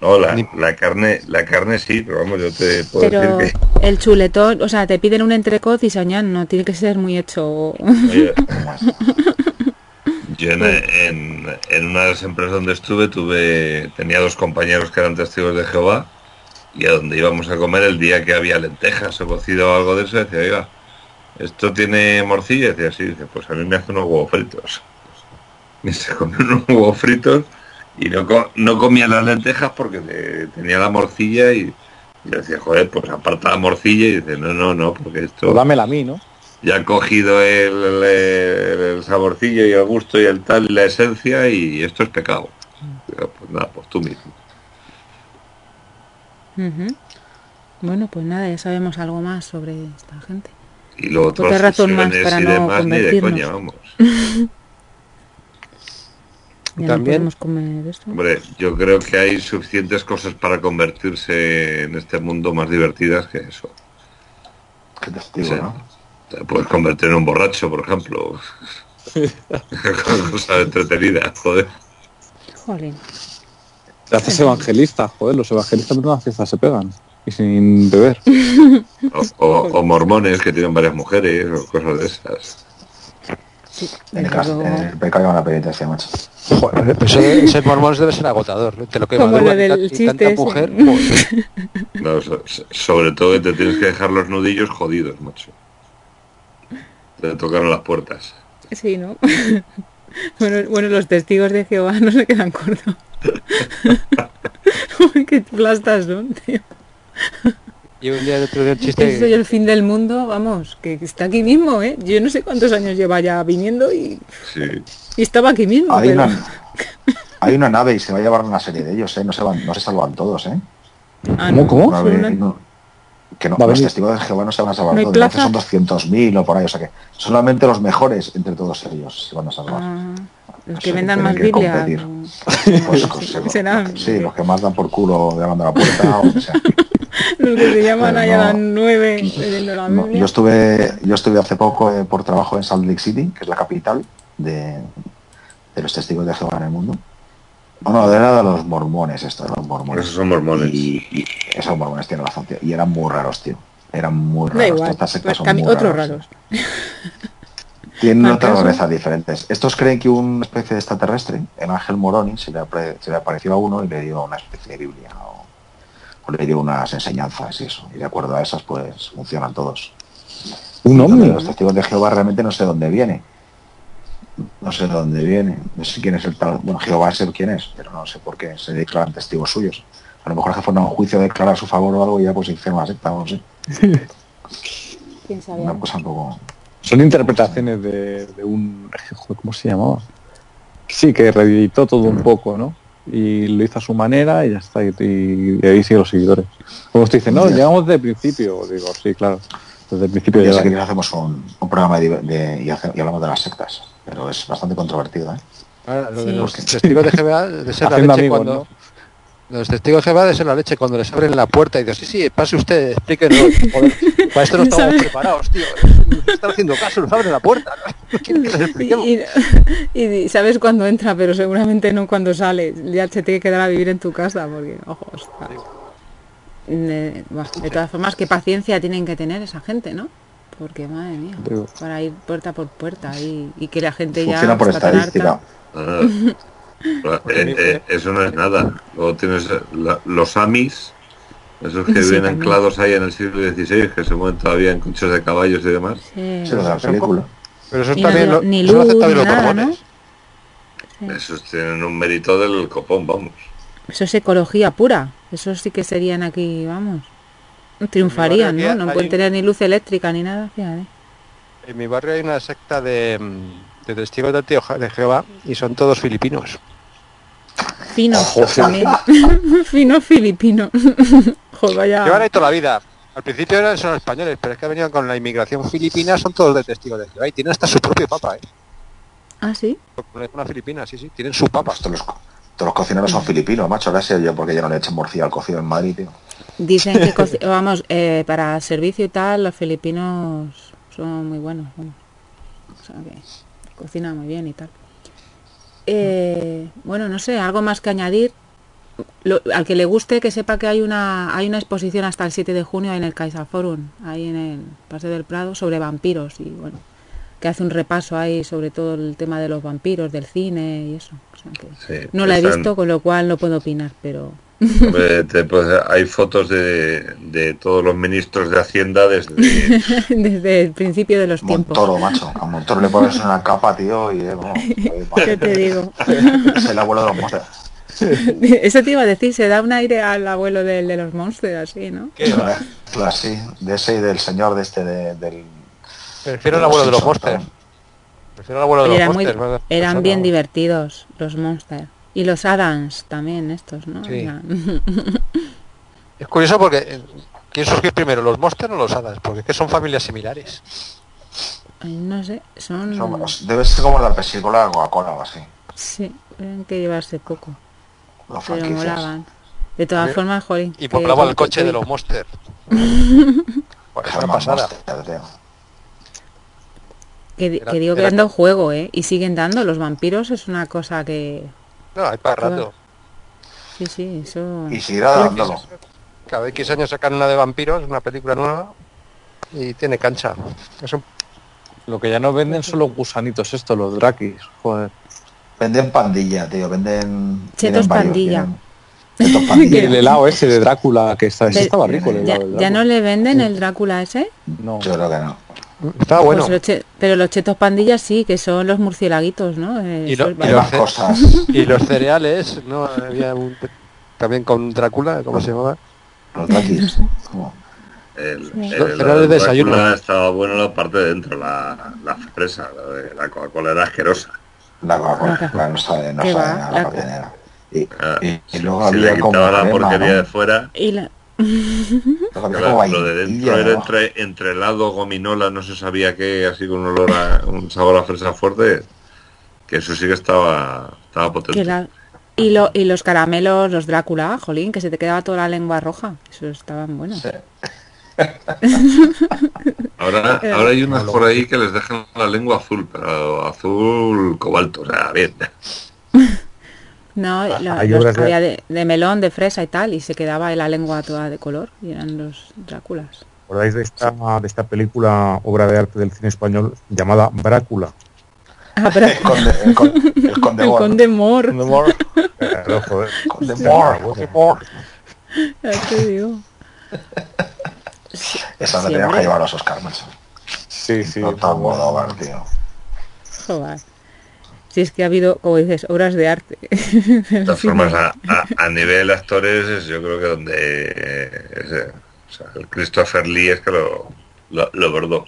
No, la, la carne, la carne sí, pero vamos, yo te puedo Pero decir que el chuletón, o sea, te piden un entrecot y soñan, no tiene que ser muy hecho. Oye, [LAUGHS] yo en, en- en una de las empresas donde estuve tuve tenía dos compañeros que eran testigos de Jehová y a donde íbamos a comer el día que había lentejas o cocido o algo de eso decía oiga esto tiene morcilla y decía sí dice pues a mí me hace unos huevos fritos y se comió unos huevos fritos y no, co- no comía las lentejas porque te- tenía la morcilla y yo decía joder pues aparta la morcilla y dice no no no porque esto Pues dámela a mí, ¿no? ya ha cogido el, el- el saborcillo y el gusto y el tal, y la esencia, y esto es pecado. Digo, Pues nada, pues tú mismo. Bueno, pues nada, ya sabemos algo más sobre esta gente. Y Otra otras razón más para y no demás, ni de convertirnos. coña, vamos. [LAUGHS] Ya También- no podemos comer esto. Hombre, yo creo que hay suficientes cosas para convertirse en este mundo más divertidas que eso. Qué testigo, Sí. ¿no? Te puedes convertir en un borracho, por ejemplo. [LAUGHS] [LAUGHS] Cosas entretenidas, joder. Jolín. Te haces [LAUGHS] evangelista, joder, los evangelistas en una fiesta se pegan. Y sin beber. O, o- o mormones que tienen varias mujeres, o cosas de esas. Sí, En el, desde cas- luego. en el pecado hay una penitencia, macho. Joder, ese, ese mormón debe ser agotador. Te lo que Como lo del tanta ese. mujer. [LAUGHS] joder. No, so- so- sobre todo que te tienes que dejar los nudillos jodidos, macho. Te tocaron las puertas. Sí, ¿no? [LAUGHS] bueno, bueno, los testigos de Jehová no se quedan cortos. [LAUGHS] Uy, qué plastas son, tío. Y un día otro día el chiste. soy el fin del mundo, vamos, que está aquí mismo, ¿eh? Yo no sé cuántos años lleva ya viniendo y, Sí. y estaba aquí mismo. Hay pero- una, hay una nave y se va a llevar una serie de ellos, ¿eh? No se, van, no se salvan todos, ¿eh? Ah, ¿Cómo, no, cómo? Que no, los testigos de Jehová no se van a salvar ¿No hay todos, entonces son 200.000 o por ahí, o sea que solamente los mejores entre todos ellos se van a salvar. Ah, los que vendan más que Biblia. o- Pues, Sí, pues, sí, serán- los, sí, los que más dan por culo llamando a la puerta o sea. [LAUGHS] Los que se llaman Pero ahí a no- las nueve leyendo la No, Biblia. yo estuve yo estuve hace poco eh, por trabajo en Salt Lake City, que es la capital de, de los testigos de Jehová en el mundo. Bueno, era de los mormones, esto, de los mormones. Esos son mormones. Y, y esos mormones tienen razón, tío. Y eran muy raros, tío. Eran muy Da raros. igual, Estas sectas son cami- muy otros raros. [LAUGHS] Tienen otras casos. rarezas diferentes. Estos creen que una especie de extraterrestre, el ángel Moroni, se le, se le apareció a uno y le dio una especie de Biblia o, o le dio unas enseñanzas y eso. Y de acuerdo a esas, pues funcionan todos. Un de hombre. Los testigos de Jehová realmente no sé dónde viene. No sé dónde viene. No sé quién es el tal. Bueno, Jehová sé quién es, pero no sé por qué se declaran testigos suyos. A lo mejor es que fueron a un juicio a declarar a su favor o algo y ya pues hicieron una secta, no sé. [LAUGHS] ¿Quién sabe? Una cosa un poco. Son interpretaciones de, de un... ¿Cómo se llamaba? Sí, que reeditó todo un poco, ¿no? Y lo hizo a su manera y ya está. Y, y- y ahí siguen los seguidores. Como usted dice, no, Ya. llegamos de principio. Digo, sí, claro. Desde el principio Ya sé que hacemos un, un programa de, de- y, hace- y hablamos de las sectas, pero es bastante controvertido, ¿eh? Ahora, lo de Sí. los testigos de Jehová de ser la leche amigos, cuando. ¿no? Los testigos de Jehová de ser la leche cuando les abren la puerta y dicen, sí, sí, pase usted, explíquenos. Joder, para esto no [LAUGHS] estamos preparados, tío. Están haciendo caso, nos abren la puerta. [LAUGHS] Y, y- [LAUGHS] y sabes cuándo entra, pero seguramente no cuando sale. Ya se tiene que quedar a vivir en tu casa, porque, ojo, ostras. De, todas formas, qué paciencia tienen que tener esa gente, ¿no? Porque, madre mía, Digo. para ir puerta por puerta y, y que la gente ya Funciona por está tan estadística. Eh, eh, eso no es nada. Luego tienes eh, la- los amis, esos que Sí, viven también. anclados ahí en el siglo XVI, que se mueven todavía en coches de caballos y demás. Sí. La película. Pero eso también no- lo, ni eso lo luz, los nada. Sí. Esos tienen un mérito del copón, vamos. Eso es ecología pura. Eso sí que serían aquí, vamos. Triunfarían, ¿no? No pueden tener ni luz eléctrica ni nada. fíjate. En mi barrio hay una secta de, mm, de testigos de, tío de Jehová y son todos filipinos. Finos también. [LAUGHS] Finos filipinos. [LAUGHS] Joder, vaya. Llevan ahí toda la vida. Al principio eran son españoles, pero es que venían con la inmigración filipina, son todos de testigos de Jehová y tienen hasta su propio papa, ¿eh? Ah, sí. Una filipina, sí, sí, tienen su papa. Pues todos, los, todos los cocineros son filipinos, macho. Ahora sé yo porque ya no le echan morcilla al cocido en Madrid, tío. Dicen que, [LAUGHS] vamos, eh, para servicio y tal, los filipinos son muy buenos. vamos. O sea que cocinan muy bien y tal. Eh, bueno, no sé, algo más que añadir. Lo- al que le guste, que sepa que hay una hay una exposición hasta el 7 de junio en el Kaiser Forum, ahí en el Paseo del Prado, sobre vampiros y bueno, que hace un repaso ahí sobre todo el tema de los vampiros, del cine y eso. O sea que Sí, no la he visto, con lo cual no puedo opinar, pero pues, hay fotos de, de todos los ministros de Hacienda desde... [LAUGHS] desde el principio de los tiempos. Montoro, macho. A Montoro le pones una capa, tío, y eh, ¿Qué te digo? [LAUGHS] es el abuelo de los monsters. [LAUGHS] Eso te iba a decir, se da un aire al abuelo de los monsters, así, ¿no? Claro, sí, de ese y del señor de este, de- del... Prefiero el abuelo de los monsters. Prefiero el abuelo de los monsters. eran bien divertidos los monsters. Y los Adams también, estos, ¿no? Sí. [LAUGHS] Es curioso porque eh, ¿quién surgió primero, los monsters o los hadas? Porque es que son familias similares. Ay, no sé, son... Son- Debe ser como la pesicola de Coca-Cola o así. Sí, tienen que llevarse poco, Las pero molaban. De todas formas, jolín. Y poblaba el que- coche que- de los monsters. [LAUGHS] Pues es Germán una pasada. Monster, tío. Que, que digo que era- dando juego, ¿eh? Y siguen dando. Los vampiros es una cosa que... No, hay para rato. Sí, sí, eso... Y seguirá dándolo. Cada X años sacan una de vampiros, una película nueva, y tiene cancha. Es un- Lo que ya no venden son los gusanitos estos, los drakis. Joder. Venden pandilla, tío. Venden... Chetos pandilla. tienen- [LAUGHS] el helado ese de Drácula, que está, ese estaba rico. El ¿Ya, helado ya no le venden el Drácula ese? No. Yo creo que no. Estaba bueno. Pues los che- pero los chetos pandillas sí, que son los murcielaguitos, ¿no? Eh, Y lo- y Hay lo vale. más hace- cosas. Y los cereales, ¿no? Había un... También con Drácula, ¿cómo se llamaba? Los El, Sí. Los de desayuno. Estaba bueno la parte de dentro, la, la fresa, la, de, la Coca-Cola era asquerosa. La Coca-Cola, claro, no sabe, no ¿Qué sabe va? nada La- la parte negra. Y, Ah, y, y luego si le como quitaba la crema, porquería ¿no? de fuera, Y la- claro, lo de dentro era entre, entre helado, gominola, no se sabía qué, así con un olor a un sabor a fresa fuerte, que eso sí que estaba, estaba potente. la- y, lo, y los caramelos, los Drácula, jolín, que se te quedaba toda la lengua roja. Eso estaban buenos. Sí. [LAUGHS] Ahora, ahora hay unas por ahí que les dejan la lengua azul, pero azul cobalto, o sea, bien. [LAUGHS] No, la- hay los obras de- había de, de melón, de fresa y tal, y se quedaba la lengua toda de color, y eran los Dráculas. ¿Acordáis de esta, de esta película, obra de arte del cine español, llamada Brácula? Ah, pero El conde, el con- el conde el Mor. conde Mor, Claro, joder. Conde Mor, conde Mor. ya te digo. Esa la Sí, teníamos que llevar a los Oscar, macho. Sí, sí. No tío. Joder. Si es que ha habido, como dices, obras de arte. [LAUGHS] De todas formas, a, a- a nivel actores, es yo creo que donde eh, ese- o sea, el Christopher Lee es que lo, lo, lo bordó.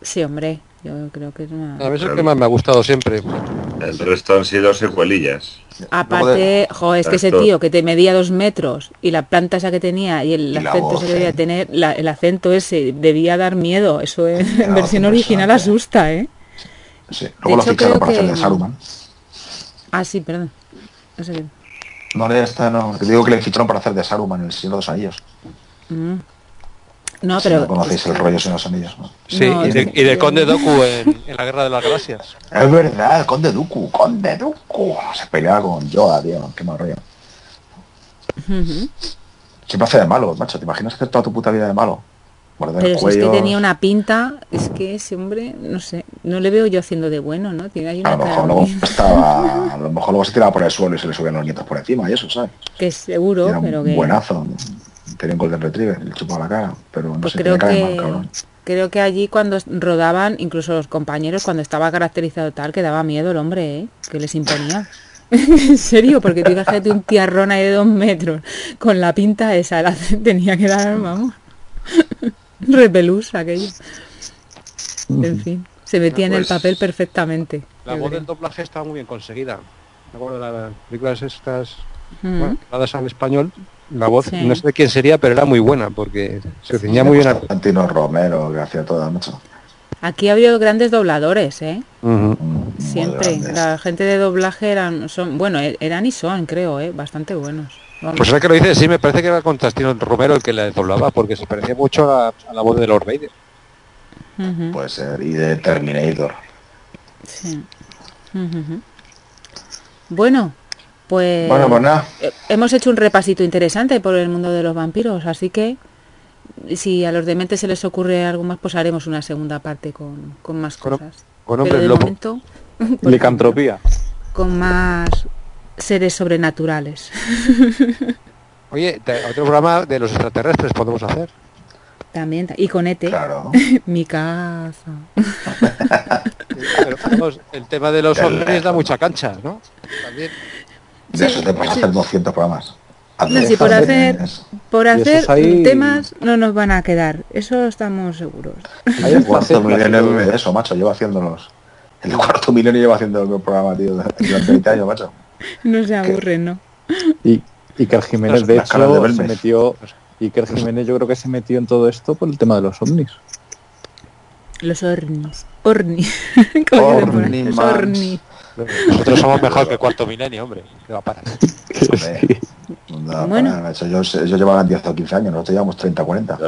Sí, hombre, yo creo que es una... A mí es el que más me ha gustado siempre. El resto han sido secuelillas. Aparte, jo, es que ese tío que te medía dos metros y la planta esa que tenía y el Y acento voz, ese que debía eh. tener, la- el acento ese debía dar miedo. Eso en, en [LAUGHS] versión original asusta, ¿eh? Sí. Luego lo hecho, ficharon para hacer que- de Saruman. Ah, sí, perdón. No sé qué. No le está, no. Te digo que le ficharon para hacer de Saruman en el Señor de los Anillos. Mm. No, Si pero... no conocéis el rollo Señor de los Anillos. ¿no? Sí, No, y, de, y de Conde Doku en, en la Guerra de las Galaxias. Es verdad, Conde Dooku, Conde Dooku. Se peleaba con Yoda, tío. Qué mal rollo. Ujú. Siempre hace de malo, macho. ¿Te imaginas hacer toda tu puta vida de malo? Pero si es que tenía una pinta, es que ese hombre, no sé, no le veo yo haciendo de bueno, ¿no? Tiene ahí A una lo cara mejor luego estaba, [LAUGHS] a lo mejor luego se tiraba por el suelo y se le subían los nietos por encima y eso, ¿sabes? que seguro, Era pero que... buenazo. Tenía un Golden Retriever, le chupaba la cara, pero no Pues sé, creo que mal, cabrón. creo que allí cuando rodaban, incluso los compañeros, cuando estaba caracterizado tal, que daba miedo el hombre, ¿eh? que les imponía. [LAUGHS] en serio, porque tú imagínate un tiarrón ahí de dos metros con la pinta esa, [LAUGHS] la tenía que dar, vamos, [LAUGHS] repelús aquello. En fin, se metía en el Pues- papel perfectamente. La voz creo. del doblaje estaba muy bien conseguida. Me acuerdo de las películas estas bueno, dadas al español. La voz, Sí. no sé de quién sería, pero era muy buena porque se ceñía muy bien al... Antino Romero, que hacía todo mucho. Aquí ha habido grandes dobladores, ¿eh? Siempre. La gente de doblaje eran, son, bueno, e- eran y son, creo, ¿eh? Bastante buenos. Pues ahora que lo dices, sí, me parece que era Constantino Romero el que le doblaba, porque se parecía mucho a, a la voz de Lord Vader. Puede ser, y de Terminator. sí. Ujú. Bueno, pues, Bueno, pues nada. hemos hecho un repasito interesante por el mundo de los vampiros, así que si a los dementes se les ocurre algo más, pues haremos una segunda parte con, con más Con- cosas. con Pero hombres de lobo. momento, [LAUGHS] Licantropía. con más seres sobrenaturales. [LAUGHS] Oye, otro programa de los extraterrestres podemos hacer. También, y con ET, Claro. [LAUGHS] mi casa. [LAUGHS] Pero, vamos, el tema de los ovnis da mucha cancha, ¿no? También. De eso te puedes hacer 200 programas. No, si por hacer, por hacer ahí- temas no nos van a quedar, eso estamos seguros. Hay El cuarto milenio de eso, macho, lleva haciéndolos. El cuarto milenio lleva haciendo el programa, tío, durante 20 años, macho. [LAUGHS] No se aburren, ¿no? Y Iker Jiménez, de hecho, se metió. Iker Jiménez, yo creo que se metió en todo esto por el tema de los ovnis. Los ornis. Orni. [LAUGHS] Ornimans. orni. Nosotros somos mejor que cuarto milenio, hombre. ¿Qué va a parar? Hombre, [LAUGHS] no, Bueno. ellos, ellos llevaban 10 o 15 años, nosotros llevamos 30 40.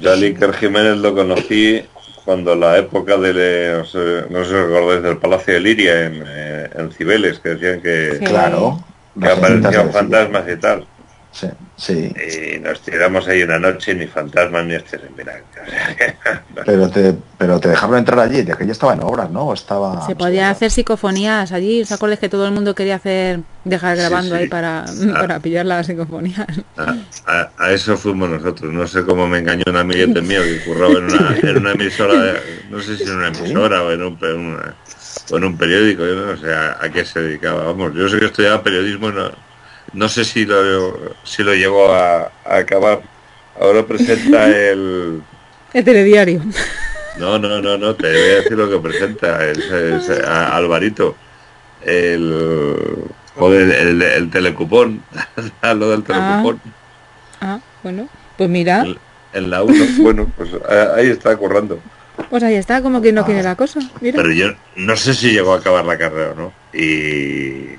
Yo a Iker Jiménez lo conocí cuando la época de, no sé, no sé si os acordáis del Palacio de Liria en, eh, en Cibeles, que decían que. Claro. que aparecían fantasmas y tal. Sí, sí. Y nos tiramos ahí una noche, ni fantasmas ni este [LAUGHS] Pero te, pero te dejaron entrar allí, de que ya estaba en obras, ¿no? O Estaba. Se podía hacer psicofonías allí. ¿Os acordáis que todo el mundo quería hacer, dejar grabando sí. ahí para, para pillar las psicofonías? a, a- a eso fuimos nosotros. No sé cómo me engañó un amiguete mío que curraba en una, en una emisora, de- no sé si en una emisora o en un, una- o en un periódico, yo no sé a, a qué se dedicaba. Vamos, yo sé que estudiaba periodismo, no, no sé si lo, si lo llegó a, a acabar. Ahora presenta [LAUGHS] el... El telediario. No, no, no, no, te voy a decir lo que presenta el, el- a- Alvarito. El... Joder, el, el telecupón, [LAUGHS] lo del telecupón. Ah, bueno. Pues mira, En- En la 1, [LAUGHS] bueno, pues ahí está currando. pues ahí está, como que no quiere la cosa. Mira. Pero yo no sé si llegó a acabar la carrera o no. Y,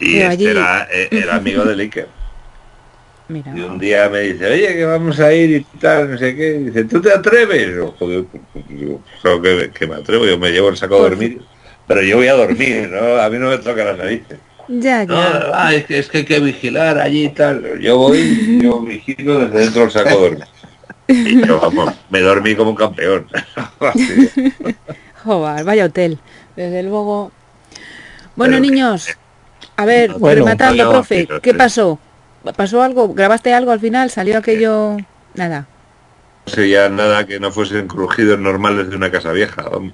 y este allí- era, eh, era amigo de Iker. [LAUGHS] Mira. Y un día me dice, oye, que vamos a ir y tal, no sé qué. Y dice, ¿tú te atreves? Yo, joder, pues, digo, claro que, que me atrevo, yo me llevo el saco a dormir. Pero yo voy a dormir, ¿no? A mí no me toca las narices. Ya, No, ah, es que, es que hay que vigilar allí y tal. Yo voy, yo vigilo desde dentro del saco a dormir. Y yo, vamos, me dormí como un campeón. [LAUGHS] Joder, vaya hotel. Desde luego. Bueno, Pero- niños, a ver, Bueno, rematando, profe, ¿qué pasó? ¿Pasó algo? ¿Grabaste algo al final? ¿Salió aquello? Nada. No sería nada que no fuesen crujidos normales de una casa vieja, vamos.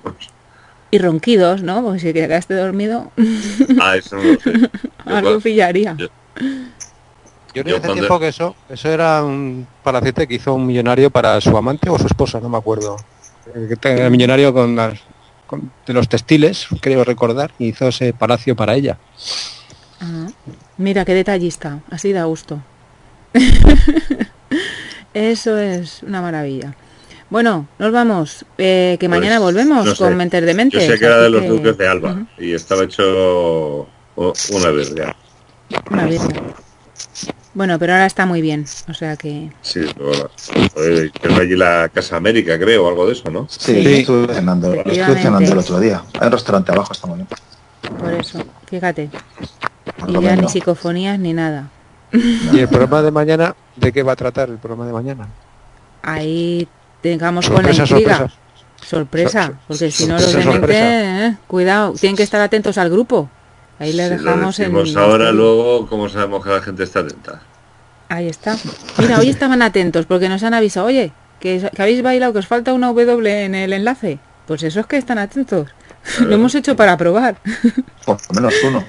Y ronquidos, ¿no? Porque si quedaste dormido, [LAUGHS] Ah, eso no lo sé. [LAUGHS] Yo algo pillaría. yo- Yo no hace tiempo que eso, eso era un palacete que hizo un millonario para su amante o su esposa, no me acuerdo. Eh, El millonario con las con- de los textiles, creo recordar, y hizo ese palacio para ella. Ah, Mira, qué detallista. Así da gusto. [LAUGHS] Eso es una maravilla. Bueno, nos vamos. Eh, que Pues, mañana volvemos no sé. con Mentes de Yo Mentes. sé que era de los que- duques de Alba y estaba hecho una vez ya. una birra. Bueno, pero ahora está muy bien. O sea que... Sí. Joder, tengo allí la Casa América, creo, o algo de eso, ¿no? Sí, Sí. estuve cenando, estuve Efectivamente. cenando el otro día. Hay un restaurante abajo esta mañana. Por eso, fíjate. Y ya ni psicofonías ni nada. Y el programa de mañana, ¿de qué va a tratar el programa de mañana? Ahí tengamos con la Sorpresa, intriga. sorpresa. Sorpresa, Sor- porque si no los sorpresa, dementes, sorpresa. eh, cuidado, tienen que estar atentos al grupo. Ahí le Si lo dejamos en... ahora, luego, ¿cómo sabemos que la gente está atenta? Ahí está. Mira, hoy estaban atentos porque nos han avisado, oye, que, que habéis bailado, que os falta una W en el enlace. Pues eso es que están atentos. Lo hemos hecho para probar. Por lo menos uno.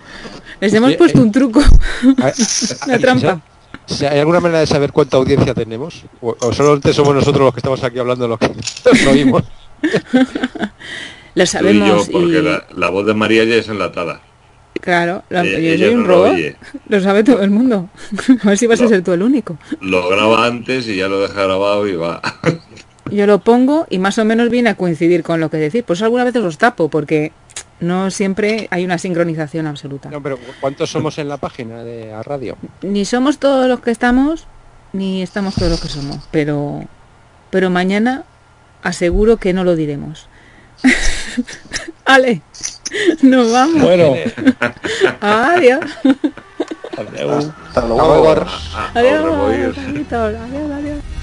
Les hemos puesto eh, un truco, [LAUGHS] una trampa. Si hay alguna manera de saber cuánta audiencia tenemos, o, o solamente somos nosotros los que estamos aquí hablando los que [LAUGHS] nos oímos. Lo Tú y yo, sabemos porque y... la, la voz de María ya es enlatada. Claro, la- Eh, yo ella soy un no lo robot. [LAUGHS] Lo sabe todo el mundo. A ver si vas a ser tú el único. Lo graba antes y ya lo deja grabado y va. Yo lo pongo y más o menos viene a coincidir con lo que decir. Por eso algunas veces los tapo, porque no siempre hay una sincronización absoluta. No, pero ¿cuántos somos en la página de la radio? Ni somos todos los que estamos, ni estamos todos los que somos. Pero, pero mañana aseguro que no lo diremos. [LAUGHS] Ale, nos vamos. Bueno, Adiós. adiós. Hasta luego. Adiós. Adiós, adiós, adiós.